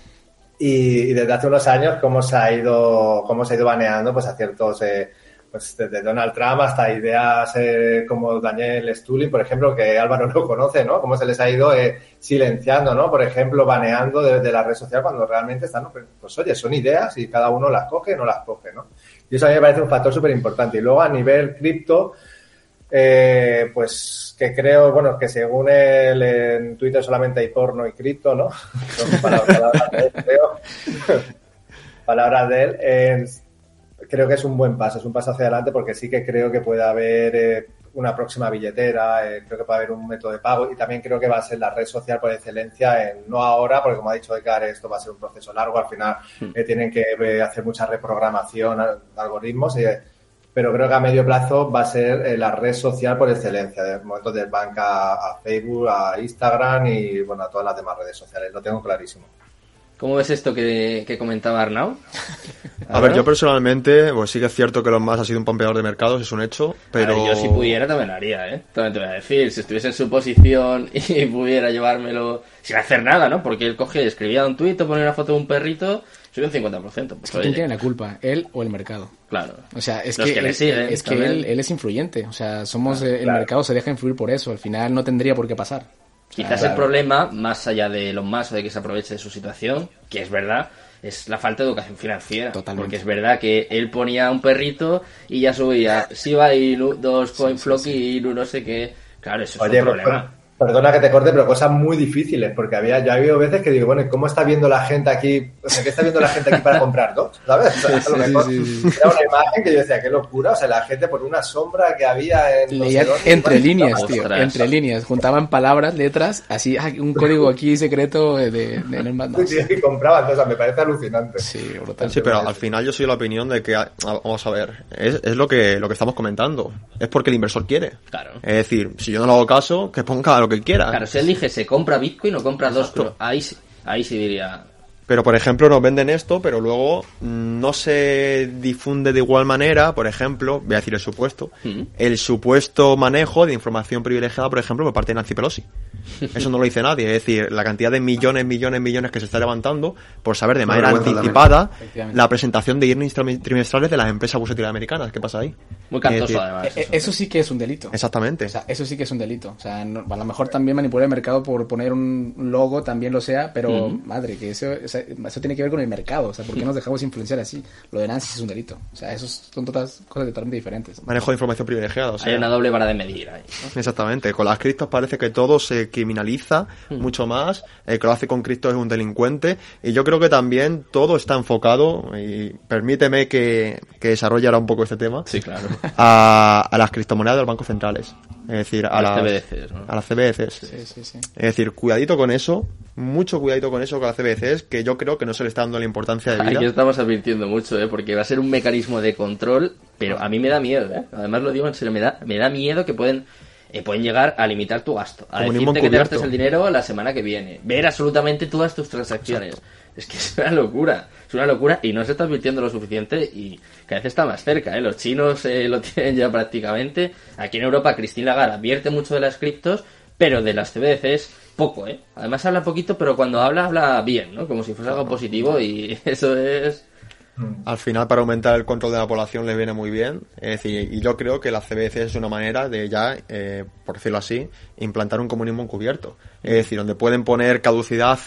Y, desde hace unos años cómo se ha ido, cómo se ha ido baneando pues a ciertos... Eh, pues desde Donald Trump hasta ideas eh, como Daniel Stulin, por ejemplo, que Álvaro no conoce, ¿no? Cómo se les ha ido eh, silenciando, ¿no? Por ejemplo, baneando desde la red social cuando realmente están, pues, oye, son ideas y cada uno las coge o no las coge, ¿no? Y eso a mí me parece un factor súper importante. Y luego a nivel cripto, eh, pues que creo, bueno, que según él en Twitter solamente hay porno y cripto, ¿no? Son palabras, de él, creo. palabras de él creo que es un buen paso, es un paso hacia adelante porque sí que creo que puede haber eh, una próxima billetera, eh, creo que puede haber un método de pago y también creo que va a ser la red social por excelencia, en, no ahora, porque como ha dicho Edgar, esto va a ser un proceso largo, al final hmm. eh, tienen que hacer mucha reprogramación algoritmos, pero creo que a medio plazo va a ser la red social por excelencia, de momento del banca a Facebook, a Instagram y bueno, a todas las demás redes sociales, lo tengo clarísimo. ¿Cómo ves esto que, comentaba Arnau? A ver, yo personalmente, pues sí que es cierto que los más ha sido un pompeador de mercados, es un hecho, pero... yo si pudiera también lo haría, ¿eh? También te voy a decir, si estuviese en su posición y pudiera llevármelo sin hacer nada, ¿no? Porque él cogía, escribía un tuit o ponía una foto de un perrito, sube un 50%. Pues, ¿Quién tiene la culpa? ¿Él o el mercado? Claro. O sea, es que, él, es que él, es influyente. O sea, somos eh, el mercado se deja influir por eso. Al final no tendría por qué pasar. Quizás el problema, más allá de lo más o de que se aproveche de su situación, que es verdad, es la falta de educación financiera. Totalmente. Porque es verdad que él ponía un perrito y ya subía, si va y dos coin y no sé qué. Claro, eso es un problema. Perdona que te corte, pero cosas muy difíciles, porque había, ya ha habido veces que digo, bueno, ¿cómo está viendo la gente aquí? O sea, ¿qué está viendo la gente aquí para comprar dos? ¿Sabes? era una imagen que yo decía, qué locura, o sea, la gente por una sombra que había en... entre líneas, tío, entre líneas, juntaban palabras, letras, así, ah, un código aquí secreto de, de, de Sí, y compraban, entonces me parece alucinante. Sí, brutal. Sí, pero al final yo soy la opinión de que, ah, vamos a ver, es, es lo que lo que estamos comentando, es porque el inversor quiere. Claro. Es decir, si yo no le hago caso, que ponga lo que quiera. Claro, si él dije se compra Bitcoin o compra dos, ahí, ahí sí diría, Pero, por ejemplo, nos venden esto, pero luego no se difunde de igual manera, por ejemplo, voy a decir el supuesto, el supuesto manejo de información privilegiada, por ejemplo, por parte de Nancy Pelosi. Eso no lo dice nadie, es decir, la cantidad de millones, millones, millones que se está levantando por saber de manera anticipada la presentación de earnings trimestrales de las empresas bursátiles americanas. ¿Qué pasa ahí? Muy cantoso, además. Eh, eso. sí que es un delito. Exactamente. O sea, eso sí que es un delito. O sea, a lo mejor también manipular el mercado por poner un logo, también lo sea, pero madre, que eso, eso tiene que ver con el mercado. O sea, ¿por qué nos dejamos influenciar así? Lo de Nancy es un delito. O sea, esos son todas cosas totalmente diferentes. Manejo de información privilegiada. O sea, Hay una doble vara de medir ahí. Exactamente. Con las criptos parece que todo se criminaliza mucho más. El que lo hace con cripto es un delincuente. Y yo creo que también todo está enfocado, y permíteme que, que desarrolle ahora un poco este tema. Sí, claro. A, a las criptomonedas de los bancos centrales. Es decir, a, las, CBDCs, a las CBDCs. Sí, sí, sí. Es decir, cuidadito con eso, mucho cuidadito con eso con las CBDCs, que yo creo que no se le está dando la importancia de vida. Aquí estamos advirtiendo mucho, ¿eh? porque va a ser un mecanismo de control, pero a mí me da miedo, ¿eh? además lo digo en serio, me da, me da miedo que pueden eh, pueden llegar a limitar tu gasto, a decirte que te gastes el dinero la semana que viene, ver absolutamente todas tus transacciones. Es que es una locura, es una locura y no se está advirtiendo lo suficiente y cada vez está más cerca. ¿eh? Los chinos eh, lo tienen ya prácticamente. Aquí en Europa, Christine Lagarde advierte mucho de las criptos, pero de las CBDCs poco. ¿eh? Además habla poquito, pero cuando habla, habla bien, ¿no? como si fuese algo positivo y eso es al final, para aumentar el control de la población le viene muy bien. Es decir, y yo creo que la CBC es una manera de ya, eh, por decirlo así, implantar un comunismo encubierto. Es decir, donde pueden poner caducidad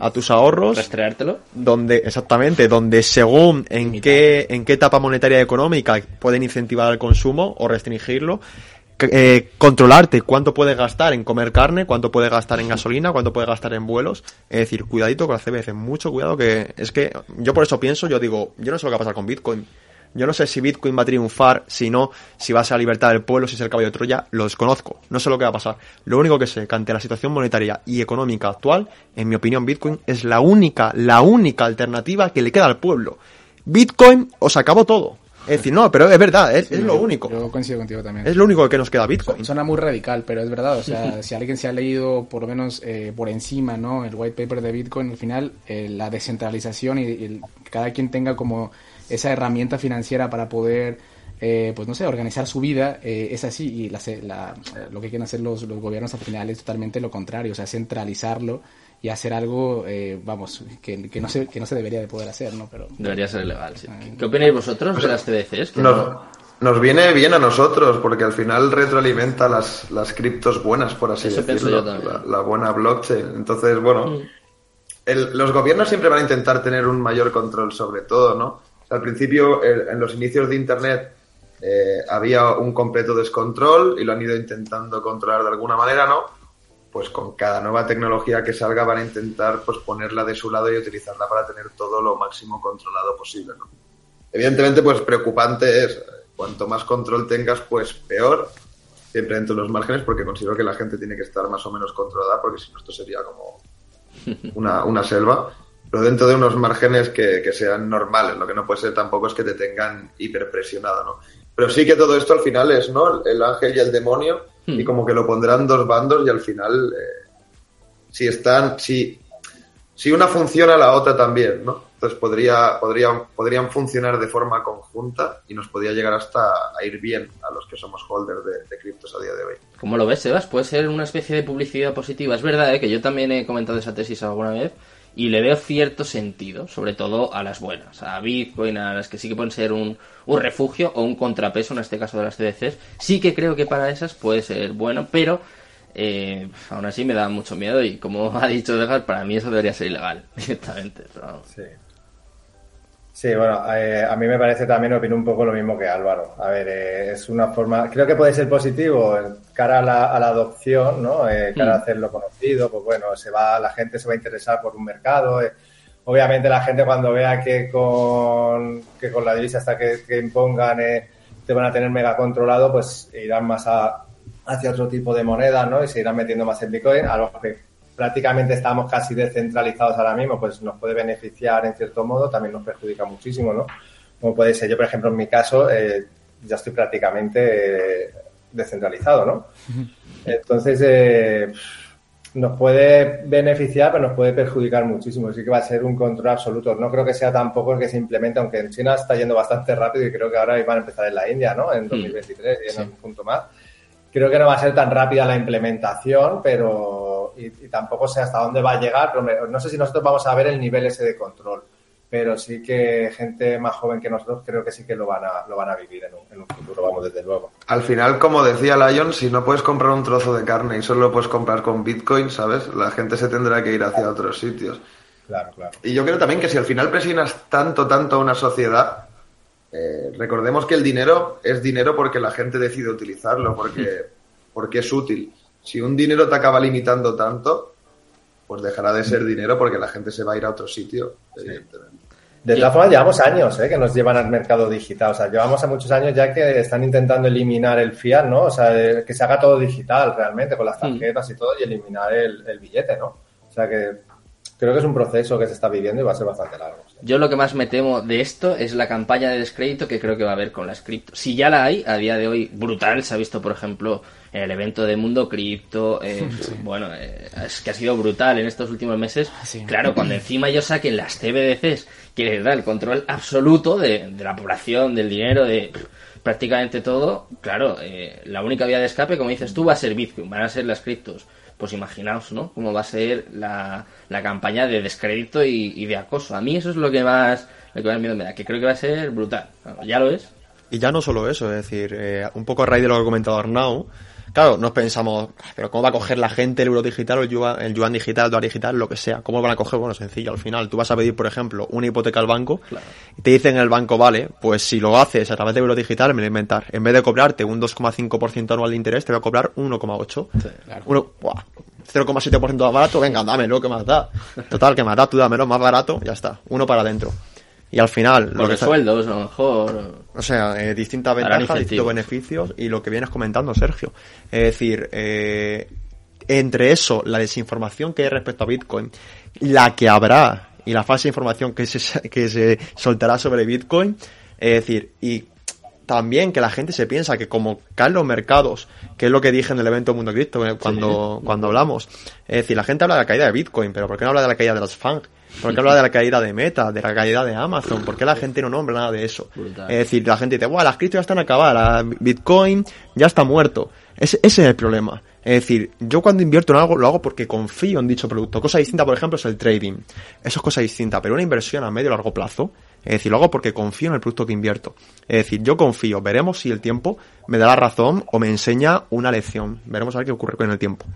a tus ahorros. ¿Rastreártelo? Donde, exactamente, donde según en qué, en qué etapa monetaria y económica pueden incentivar el consumo o restringirlo, eh, controlarte cuánto puedes gastar en comer carne, cuánto puedes gastar en gasolina, cuánto puedes gastar en vuelos. Es decir, cuidadito con la CBC, mucho cuidado que es que yo por eso pienso, yo digo, yo no sé lo que va a pasar con Bitcoin. Yo no sé si Bitcoin va a triunfar, si no, si va a ser la libertad del pueblo, si es el caballo de Troya, lo desconozco. No sé lo que va a pasar. Lo único que sé que ante la situación monetaria y económica actual, en mi opinión, Bitcoin es la única, la única alternativa que le queda al pueblo. Bitcoin os acabó todo. Es decir, no, pero es verdad, es, lo único. Yo coincido contigo también. Es lo único que nos queda Bitcoin. Suena muy radical, pero es verdad. O sea, si alguien se ha leído por lo menos eh, por encima, ¿no? El white paper de Bitcoin, al final, eh, la descentralización y, y cada quien tenga como esa herramienta financiera para poder eh, pues no sé, organizar su vida eh, es así y la, lo que quieren hacer los, los, gobiernos al final es totalmente lo contrario, o sea, centralizarlo y hacer algo, eh, vamos, que, que, no se, que no se debería de poder hacer, ¿no? Pero, debería ser ilegal, sí. ¿Qué opináis vosotros de las CDCs? Nos, nos, viene bien a nosotros porque al final retroalimenta las, las criptos buenas, por así decirlo, la, la, buena blockchain. Entonces, bueno, mm. el, los gobiernos siempre van a intentar tener un mayor control sobre todo, ¿no? al principio, en los inicios de Internet, eh, había un completo descontrol y lo han ido intentando controlar de alguna manera, ¿no? Pues con cada nueva tecnología que salga van a intentar pues ponerla de su lado y utilizarla para tener todo lo máximo controlado posible, ¿no? Evidentemente, pues preocupante es, cuanto más control tengas, pues peor, siempre dentro de los márgenes, porque considero que la gente tiene que estar más o menos controlada, porque si no esto sería como una, una selva pero dentro de unos márgenes que, que, sean normales. Lo que no puede ser tampoco es que te tengan hiperpresionado, ¿no? Pero sí que todo esto al final es, ¿no? El ángel y el demonio, y hmm. como que lo pondrán dos bandos y al final, eh, si están, si, si una funciona, la otra también, ¿no? Entonces podría, podrían, podrían funcionar de forma conjunta y nos podría llegar hasta a ir bien a los que somos holders de, de criptos a día de hoy. ¿Cómo lo ves, Sebas? Puede ser una especie de publicidad positiva. Es verdad ¿eh? que yo también he comentado esa tesis alguna vez y le veo cierto sentido, sobre todo a las buenas, a Bitcoin, a las que sí que pueden ser un, un refugio o un contrapeso, en este caso de las CDCs. Sí que creo que para esas puede ser bueno, pero eh, aún así me da mucho miedo y como ha dicho Degar, para mí eso debería ser ilegal directamente. Sí. Sí, bueno, eh, a mí me parece también, opino un poco lo mismo que Álvaro. A ver, eh, es una forma, creo que puede ser positivo cara a la, a la adopción, ¿no? Eh, cara a mm. hacerlo conocido, pues bueno, se va, la gente se va a interesar por un mercado. Eh. obviamente la gente cuando vea que con, que con la divisa hasta que, que impongan eh, te van a tener mega controlado, pues irán más a, hacia otro tipo de monedas, ¿no? Y se irán metiendo más en Bitcoin, a los que prácticamente estamos casi descentralizados ahora mismo, pues nos puede beneficiar en cierto modo, también nos perjudica muchísimo, ¿no? Como puede ser, yo por ejemplo en mi caso, eh, ya estoy prácticamente eh, descentralizado, ¿no? Entonces, eh, nos puede beneficiar, pero nos puede perjudicar muchísimo. Sí que va a ser un control absoluto. No creo que sea tampoco el que se implemente, aunque en China está yendo bastante rápido y creo que ahora van a empezar en la India, ¿no? En 2023 y en un punto más. Creo que no va a ser tan rápida la implementación, pero y, y, tampoco sé hasta dónde va a llegar, pero no sé si nosotros vamos a ver el nivel ese de control pero sí que gente más joven que nosotros creo que sí que lo van a, lo van a vivir en un, en un futuro, vamos, desde luego. Al final, como decía Lion, si no puedes comprar un trozo de carne y solo lo puedes comprar con Bitcoin, ¿sabes? La gente se tendrá que ir hacia otros sitios. Claro, claro. Y yo creo también que si al final presionas tanto, tanto a una sociedad, eh, recordemos que el dinero es dinero porque la gente decide utilizarlo, porque, porque es útil. Si un dinero te acaba limitando tanto, pues dejará de ser dinero porque la gente se va a ir a otro sitio, evidentemente. De todas formas, llevamos años ¿eh? que nos llevan al mercado digital. O sea, llevamos a muchos años ya que están intentando eliminar el fiat, ¿no? O sea, que se haga todo digital realmente, con las tarjetas y todo, y eliminar el, el billete, ¿no? O sea, que creo que es un proceso que se está viviendo y va a ser bastante largo. Yo lo que más me temo de esto es la campaña de descrédito que creo que va a haber con las cripto. Si ya la hay, a día de hoy, brutal. Se ha visto, por ejemplo, en el evento de Mundo Cripto. Eh, sí. Bueno, eh, es que ha sido brutal en estos últimos meses. Sí. Claro, cuando encima ellos saquen las CBDCs, que les da el control absoluto de, de la población, del dinero, de prácticamente todo, claro, eh, la única vía de escape, como dices tú, va a ser Bitcoin, van a ser las criptos pues imaginaos, ¿no? Cómo va a ser la, la campaña de descrédito y, y, de acoso. A mí eso es lo que más, lo que más miedo me da, que creo que va a ser brutal. ya lo es. Y ya no solo eso, es decir, eh, un poco a raíz de lo que ha comentado Arnau, claro, nos pensamos, pero ¿cómo va a coger la gente el euro digital o el yuan, el yuan digital, el dólar digital, lo que sea? ¿Cómo lo van a coger? Bueno, sencillo, al final tú vas a pedir, por ejemplo, una hipoteca al banco claro. y te dicen en el banco, vale, pues si lo haces a través de euro digital, me lo inventar. En vez de cobrarte un 2,5% anual de interés, te voy a cobrar 1,8%. Sí, claro. 0,7% más barato, venga, dámelo, que más da. Total, que más da, tú dámelo más barato, ya está. Uno para adentro. Y al final... Por lo que sueldos, a lo mejor... O sea, eh, distintas ventajas, distintos beneficios y lo que vienes comentando, Sergio. Es decir, eh, entre eso, la desinformación que hay respecto a Bitcoin, la que habrá y la falsa información que se, que se soltará sobre Bitcoin, es decir, y también que la gente se piensa que como caen los mercados, que es lo que dije en el evento Mundo Cripto eh, cuando, sí. cuando hablamos, es decir, la gente habla de la caída de Bitcoin, pero ¿por qué no habla de la caída de los FANG? ¿Por qué habla de la caída de Meta, de la caída de Amazon? ¿Por qué la gente no nombra nada de eso? Brutal. Es decir, la gente dice, bueno, las criptos ya están acabadas, Bitcoin ya está muerto. Ese, ese es el problema. Es decir, yo cuando invierto en algo lo hago porque confío en dicho producto. Cosa distinta, por ejemplo, es el trading. Eso es cosa distinta, pero una inversión a medio y largo plazo, es decir, lo hago porque confío en el producto que invierto. Es decir, yo confío, veremos si el tiempo me da la razón o me enseña una lección. Veremos a ver qué ocurre con el tiempo.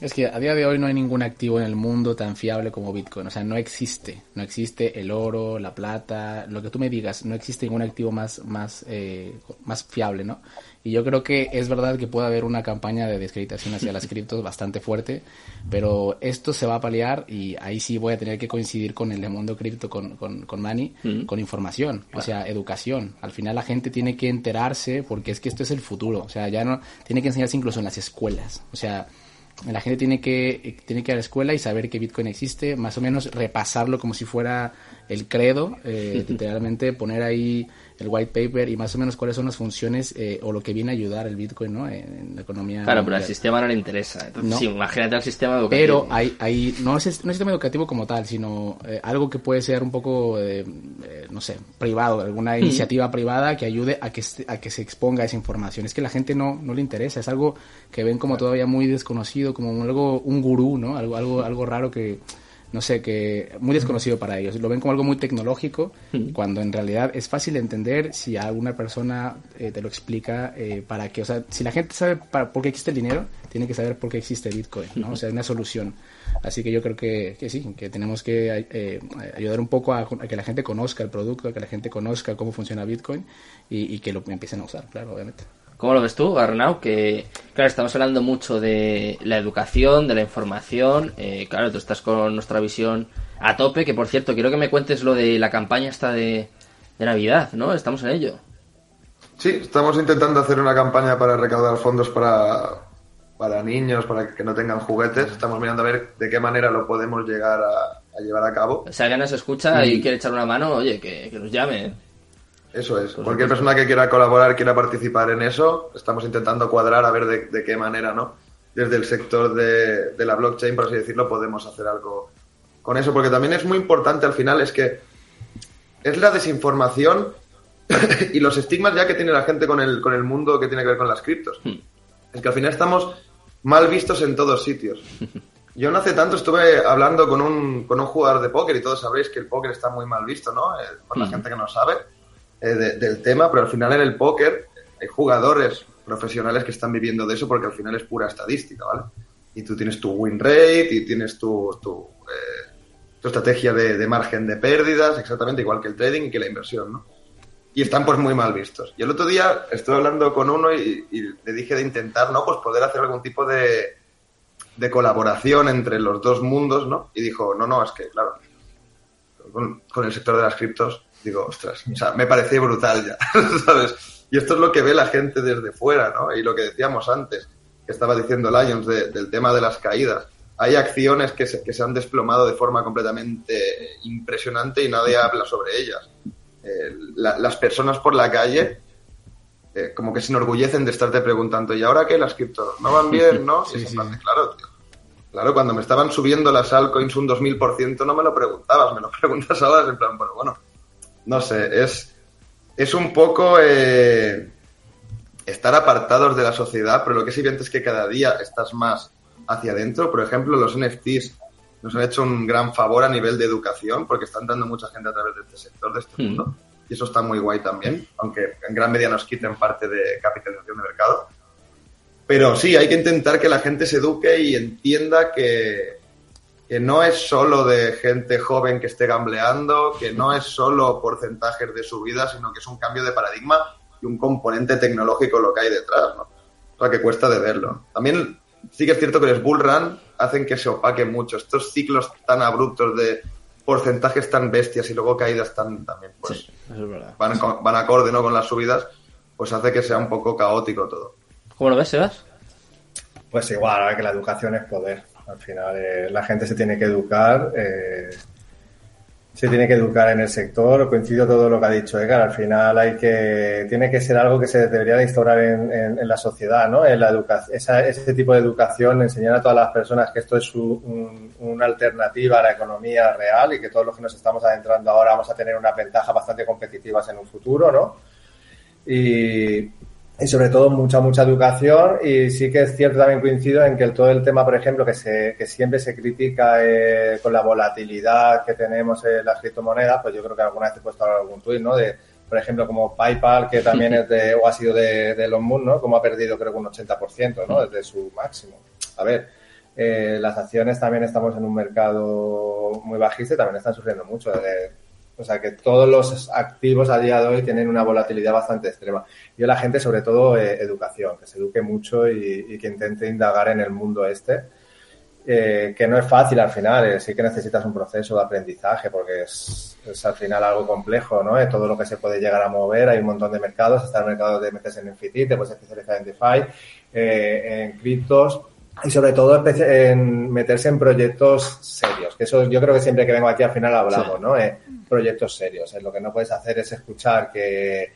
Es que a día de hoy no hay ningún activo en el mundo tan fiable como Bitcoin. O sea, no existe. No existe el oro, la plata, lo que tú me digas. No existe ningún activo más, más, eh, más fiable, ¿no? Y yo creo que es verdad que puede haber una campaña de descreditación hacia las criptos bastante fuerte, pero esto se va a paliar y ahí sí voy a tener que coincidir con el de mundo cripto, con, con, con Manny, mm. con información, o sea, educación. Al final la gente tiene que enterarse porque es que esto es el futuro. O sea, ya no, tiene que enseñarse incluso en las escuelas. O sea, la gente tiene que, tiene que ir a la escuela y saber que Bitcoin existe, más o menos repasarlo como si fuera el credo, eh, literalmente poner ahí el white paper y más o menos cuáles son las funciones eh, o lo que viene a ayudar el Bitcoin ¿no? en, la economía. Claro, mundial. pero al sistema no le interesa. Entonces, no. sí, imagínate al sistema educativo. Pero hay, hay no, es, no es sistema educativo como tal, sino eh, algo que puede ser un poco, eh, no sé, privado, alguna iniciativa privada que ayude a que, a que se exponga esa información. Es que la gente no, no le interesa, es algo que ven como todavía muy desconocido, como algo, un gurú, ¿no? Algo, algo, algo raro que no sé, que muy desconocido para ellos. Lo ven como algo muy tecnológico, cuando en realidad es fácil de entender si alguna persona eh, te lo explica eh, para qué. O sea, si la gente sabe para, por qué existe el dinero, tiene que saber por qué existe Bitcoin, ¿no? O sea, es una solución. Así que yo creo que, que sí, que tenemos que eh, ayudar un poco a, a, que la gente conozca el producto, a que la gente conozca cómo funciona Bitcoin y, y que lo empiecen a usar, claro, obviamente. ¿Cómo lo ves tú, Arnau? Que, claro, estamos hablando mucho de la educación, de la información. Eh, claro, tú estás con nuestra visión a tope. Que por cierto, quiero que me cuentes lo de la campaña esta de, de Navidad, ¿no? Estamos en ello. Sí, estamos intentando hacer una campaña para recaudar fondos para, para niños, para que no tengan juguetes. Estamos mirando a ver de qué manera lo podemos llegar a, a llevar a cabo. Si alguien nos escucha y, y quiere echar una mano, oye, que, que nos llame. Eso es. Cualquier persona que quiera colaborar, quiera participar en eso, estamos intentando cuadrar a ver de, de qué manera, ¿no? desde el sector de, de la blockchain, por así decirlo, podemos hacer algo con eso, porque también es muy importante al final, es que es la desinformación y los estigmas ya que tiene la gente con el, con el mundo que tiene que ver con las criptos. Hmm. Es que al final estamos mal vistos en todos sitios. Yo no hace tanto estuve hablando con un, con un jugador de póker y todos sabréis que el póker está muy mal visto, ¿no? Eh, por la hmm. gente que no sabe eh, del tema, pero al final en el póker hay jugadores profesionales que están viviendo de eso porque al final es pura estadística, ¿vale? Y tú tienes tu win rate y tienes tu, tu, eh, tu estrategia de, de, margen de pérdidas, exactamente igual que el trading y que la inversión, ¿no? Y están pues muy mal vistos. Y el otro día estuve hablando con uno y, y le dije de intentar, ¿no? Pues poder hacer algún tipo de, de colaboración entre los dos mundos, ¿no? Y dijo, no, no, es que, claro, con, con el sector de las criptos, digo, ostras, o sea, me parece brutal ya, ¿sabes? Y esto es lo que ve la gente desde fuera, ¿no? Y lo que decíamos antes, que estaba diciendo Lions del tema de las caídas. Hay acciones que se, que se han desplomado de forma completamente impresionante y nadie habla sobre ellas. Eh, la, las personas por la calle eh, como que se enorgullecen de estarte preguntando, ¿y ahora qué las criptos? ¿No van bien? ¿No? Sí, sí. claro, tío. Claro, cuando me estaban subiendo las altcoins un 2000% no me lo preguntabas, me lo preguntas ahora, en plan, bueno, bueno, no sé, es, es un poco eh, estar apartados de la sociedad, pero lo que es evidente es que cada día estás más hacia adentro. Por ejemplo, los NFTs nos han hecho un gran favor a nivel de educación porque están dando mucha gente a través de este sector, de este mundo y eso está muy guay también, aunque en gran medida nos quiten parte de capitalización de mercado. Pero sí, hay que intentar que la gente se eduque y entienda que, que no es solo de gente joven que esté gambleando, que no es solo porcentajes de su vida, sino que es un cambio de paradigma y un componente tecnológico lo que hay detrás, ¿no? O sea, que cuesta de verlo. También sí que es cierto que los bull run hacen que se opaque mucho. Estos ciclos tan abruptos de porcentajes tan bestias y luego caídas tan también, pues van, van acorde ¿no? con las subidas, pues hace que sea un poco caótico todo. ¿Cómo lo ves, Sebas? Pues igual, que la educación es poder. Al final, eh, la gente se tiene que educar. Eh, se tiene que educar en el sector. Coincido todo lo que ha dicho Edgar. Al final hay que, tiene que ser algo que se debería de instaurar en, la sociedad, ¿no? En la educación, ese tipo de educación, enseñar a todas las personas que esto es un, una alternativa a la economía real y que todos los que nos estamos adentrando ahora vamos a tener unas ventajas bastante competitivas en un futuro, ¿no? Y, y sobre todo mucha, mucha educación y sí que es cierto también coincido en que todo el tema, por ejemplo, que, se, que siempre se critica eh, con la volatilidad que tenemos en las criptomonedas, pues yo creo que alguna vez he puesto algún tuit, ¿no? De, por ejemplo, como PayPal, que también es de, o ha sido de, de Elon Musk, ¿no? Como ha perdido creo que un 80%, ¿no? Desde su máximo. A ver, eh, las acciones también estamos en un mercado muy bajista y también están sufriendo mucho. De, o sea que todos los activos a día de hoy tienen una volatilidad bastante extrema. Y a la gente, sobre todo, eh, educación, que se eduque mucho y, que intente indagar en el mundo este, eh, que no es fácil al final, eh, sí que necesitas un proceso de aprendizaje porque es, al final algo complejo, ¿no? Es todo lo que se puede llegar a mover, hay un montón de mercados, está el mercado de metes en NFT, te puedes especializar en DeFi, eh, en criptos, y sobre todo en meterse en proyectos serios, que eso yo creo que siempre que vengo aquí al final hablamos, sí. ¿no? Eh, proyectos serios. Eh, lo que no puedes hacer es escuchar que,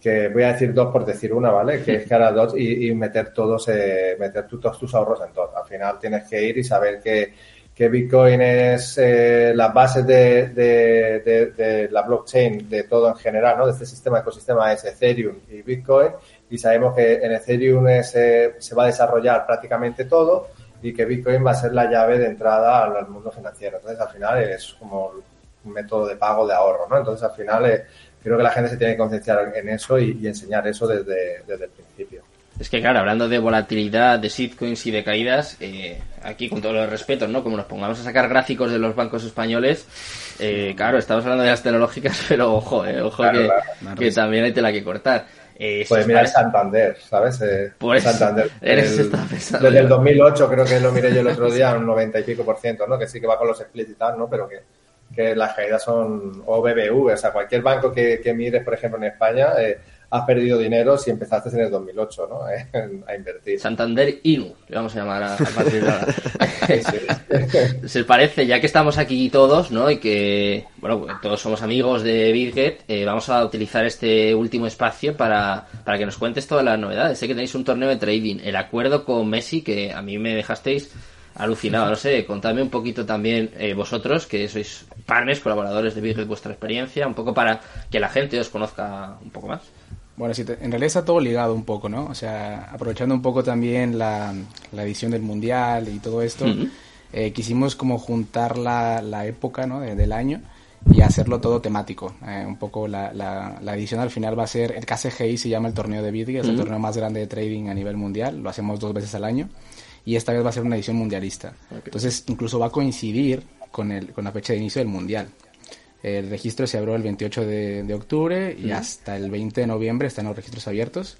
que voy a decir dos por decir una, ¿vale? Que es cara dos y, y meter todos, eh, meter tu, todos tus ahorros en todo. Al final tienes que ir y saber que, que Bitcoin es eh, las bases de, de, de, de, la blockchain, de todo en general, ¿no? De este sistema, ecosistema es Ethereum y Bitcoin y sabemos que en Ethereum es, eh, se va a desarrollar prácticamente todo y que Bitcoin va a ser la llave de entrada al, mundo financiero. Entonces, al final es como un método de pago de ahorro, ¿no? Entonces, al final eh, creo que la gente se tiene que concienciar en eso y, y enseñar eso desde, desde, el principio. Es que, claro, hablando de volatilidad, de shitcoins y de caídas, eh, aquí con todos los respetos, ¿no? Como nos pongamos a sacar gráficos de los bancos españoles, eh, claro, estamos hablando de las tecnológicas, pero ojo, eh, ojo claro, que, claro. que también hay tela que cortar. Eh, pues mira, Santander, ¿sabes? Eh, pues, Santander. El, desde el 2008 creo que lo miré yo el otro día, un 90 y pico por ciento, ¿no? Que sí que va con los splits y tal, ¿no? Pero que, que las caídas son o BBV, o sea, cualquier banco que, que mires, por ejemplo, en España, eh, has perdido dinero si empezaste en el 2008 ¿no? a invertir. Santander Inu, le vamos a llamar a, partir de ahora. Se parece, ya que estamos aquí todos, ¿no? Y que, bueno, pues todos somos amigos de Bitget, eh, vamos a utilizar este último espacio para, para que nos cuentes todas las novedades. Sé que tenéis un torneo de trading, el acuerdo con Messi, que a mí me dejasteis alucinado. No sé, contadme un poquito también eh, vosotros, que sois partners, colaboradores de Bitget, vuestra experiencia, un poco para que la gente os conozca un poco más. Bueno, sí, en realidad está todo ligado un poco, ¿no? O sea, aprovechando un poco también la, la edición del Mundial y todo esto, eh, quisimos como juntar la, la época, ¿no? del año y hacerlo todo temático. Eh, un poco la, la, la, edición al final va a ser, el KCGI se llama el torneo de Bitget, es el torneo más grande de trading a nivel mundial, lo hacemos dos veces al año y esta vez va a ser una edición mundialista. Entonces, incluso va a coincidir con, el, con la fecha de inicio del mundial. El registro se abrió el 28 de, octubre y hasta el 20 de noviembre están los registros abiertos.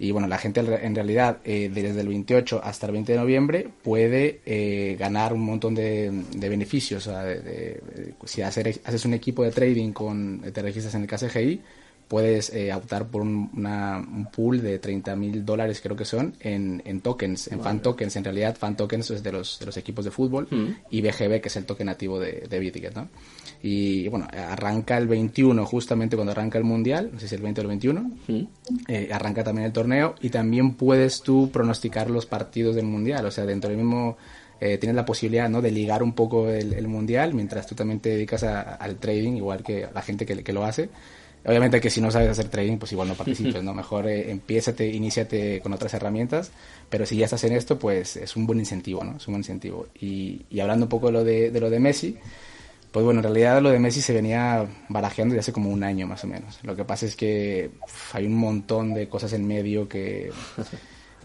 Y bueno, la gente en realidad eh, desde el 28 hasta el 20 de noviembre puede eh, ganar un montón de, beneficios. O sea, si haces un equipo de trading con te registras en el KCGI, puedes eh, optar por un, pool de 30 mil dólares, creo que son, en, tokens, en fan tokens. En realidad, fan tokens es de los, de los equipos de fútbol y BGB, que es el token nativo de, de ¿no? Y bueno, arranca el 21, justamente cuando arranca el mundial, no sé si el 20 o el 21, eh, arranca también el torneo y también puedes tú pronosticar los partidos del mundial, o sea, dentro del mismo. Eh, tienes la posibilidad ¿no? de ligar un poco el, mundial mientras tú también te dedicas al trading, igual que la gente que, que lo hace. Obviamente que si no sabes hacer trading, pues igual no participes, ¿no? Mejor eh, empiézate, iníciate con otras herramientas, pero si ya estás en esto, pues es un buen incentivo, ¿no? Es un buen incentivo. Y, y hablando un poco de lo de, de, lo de Messi, pues bueno, en realidad lo de Messi se venía barajeando desde hace como un año más o menos. Lo que pasa es que hay un montón de cosas en medio que,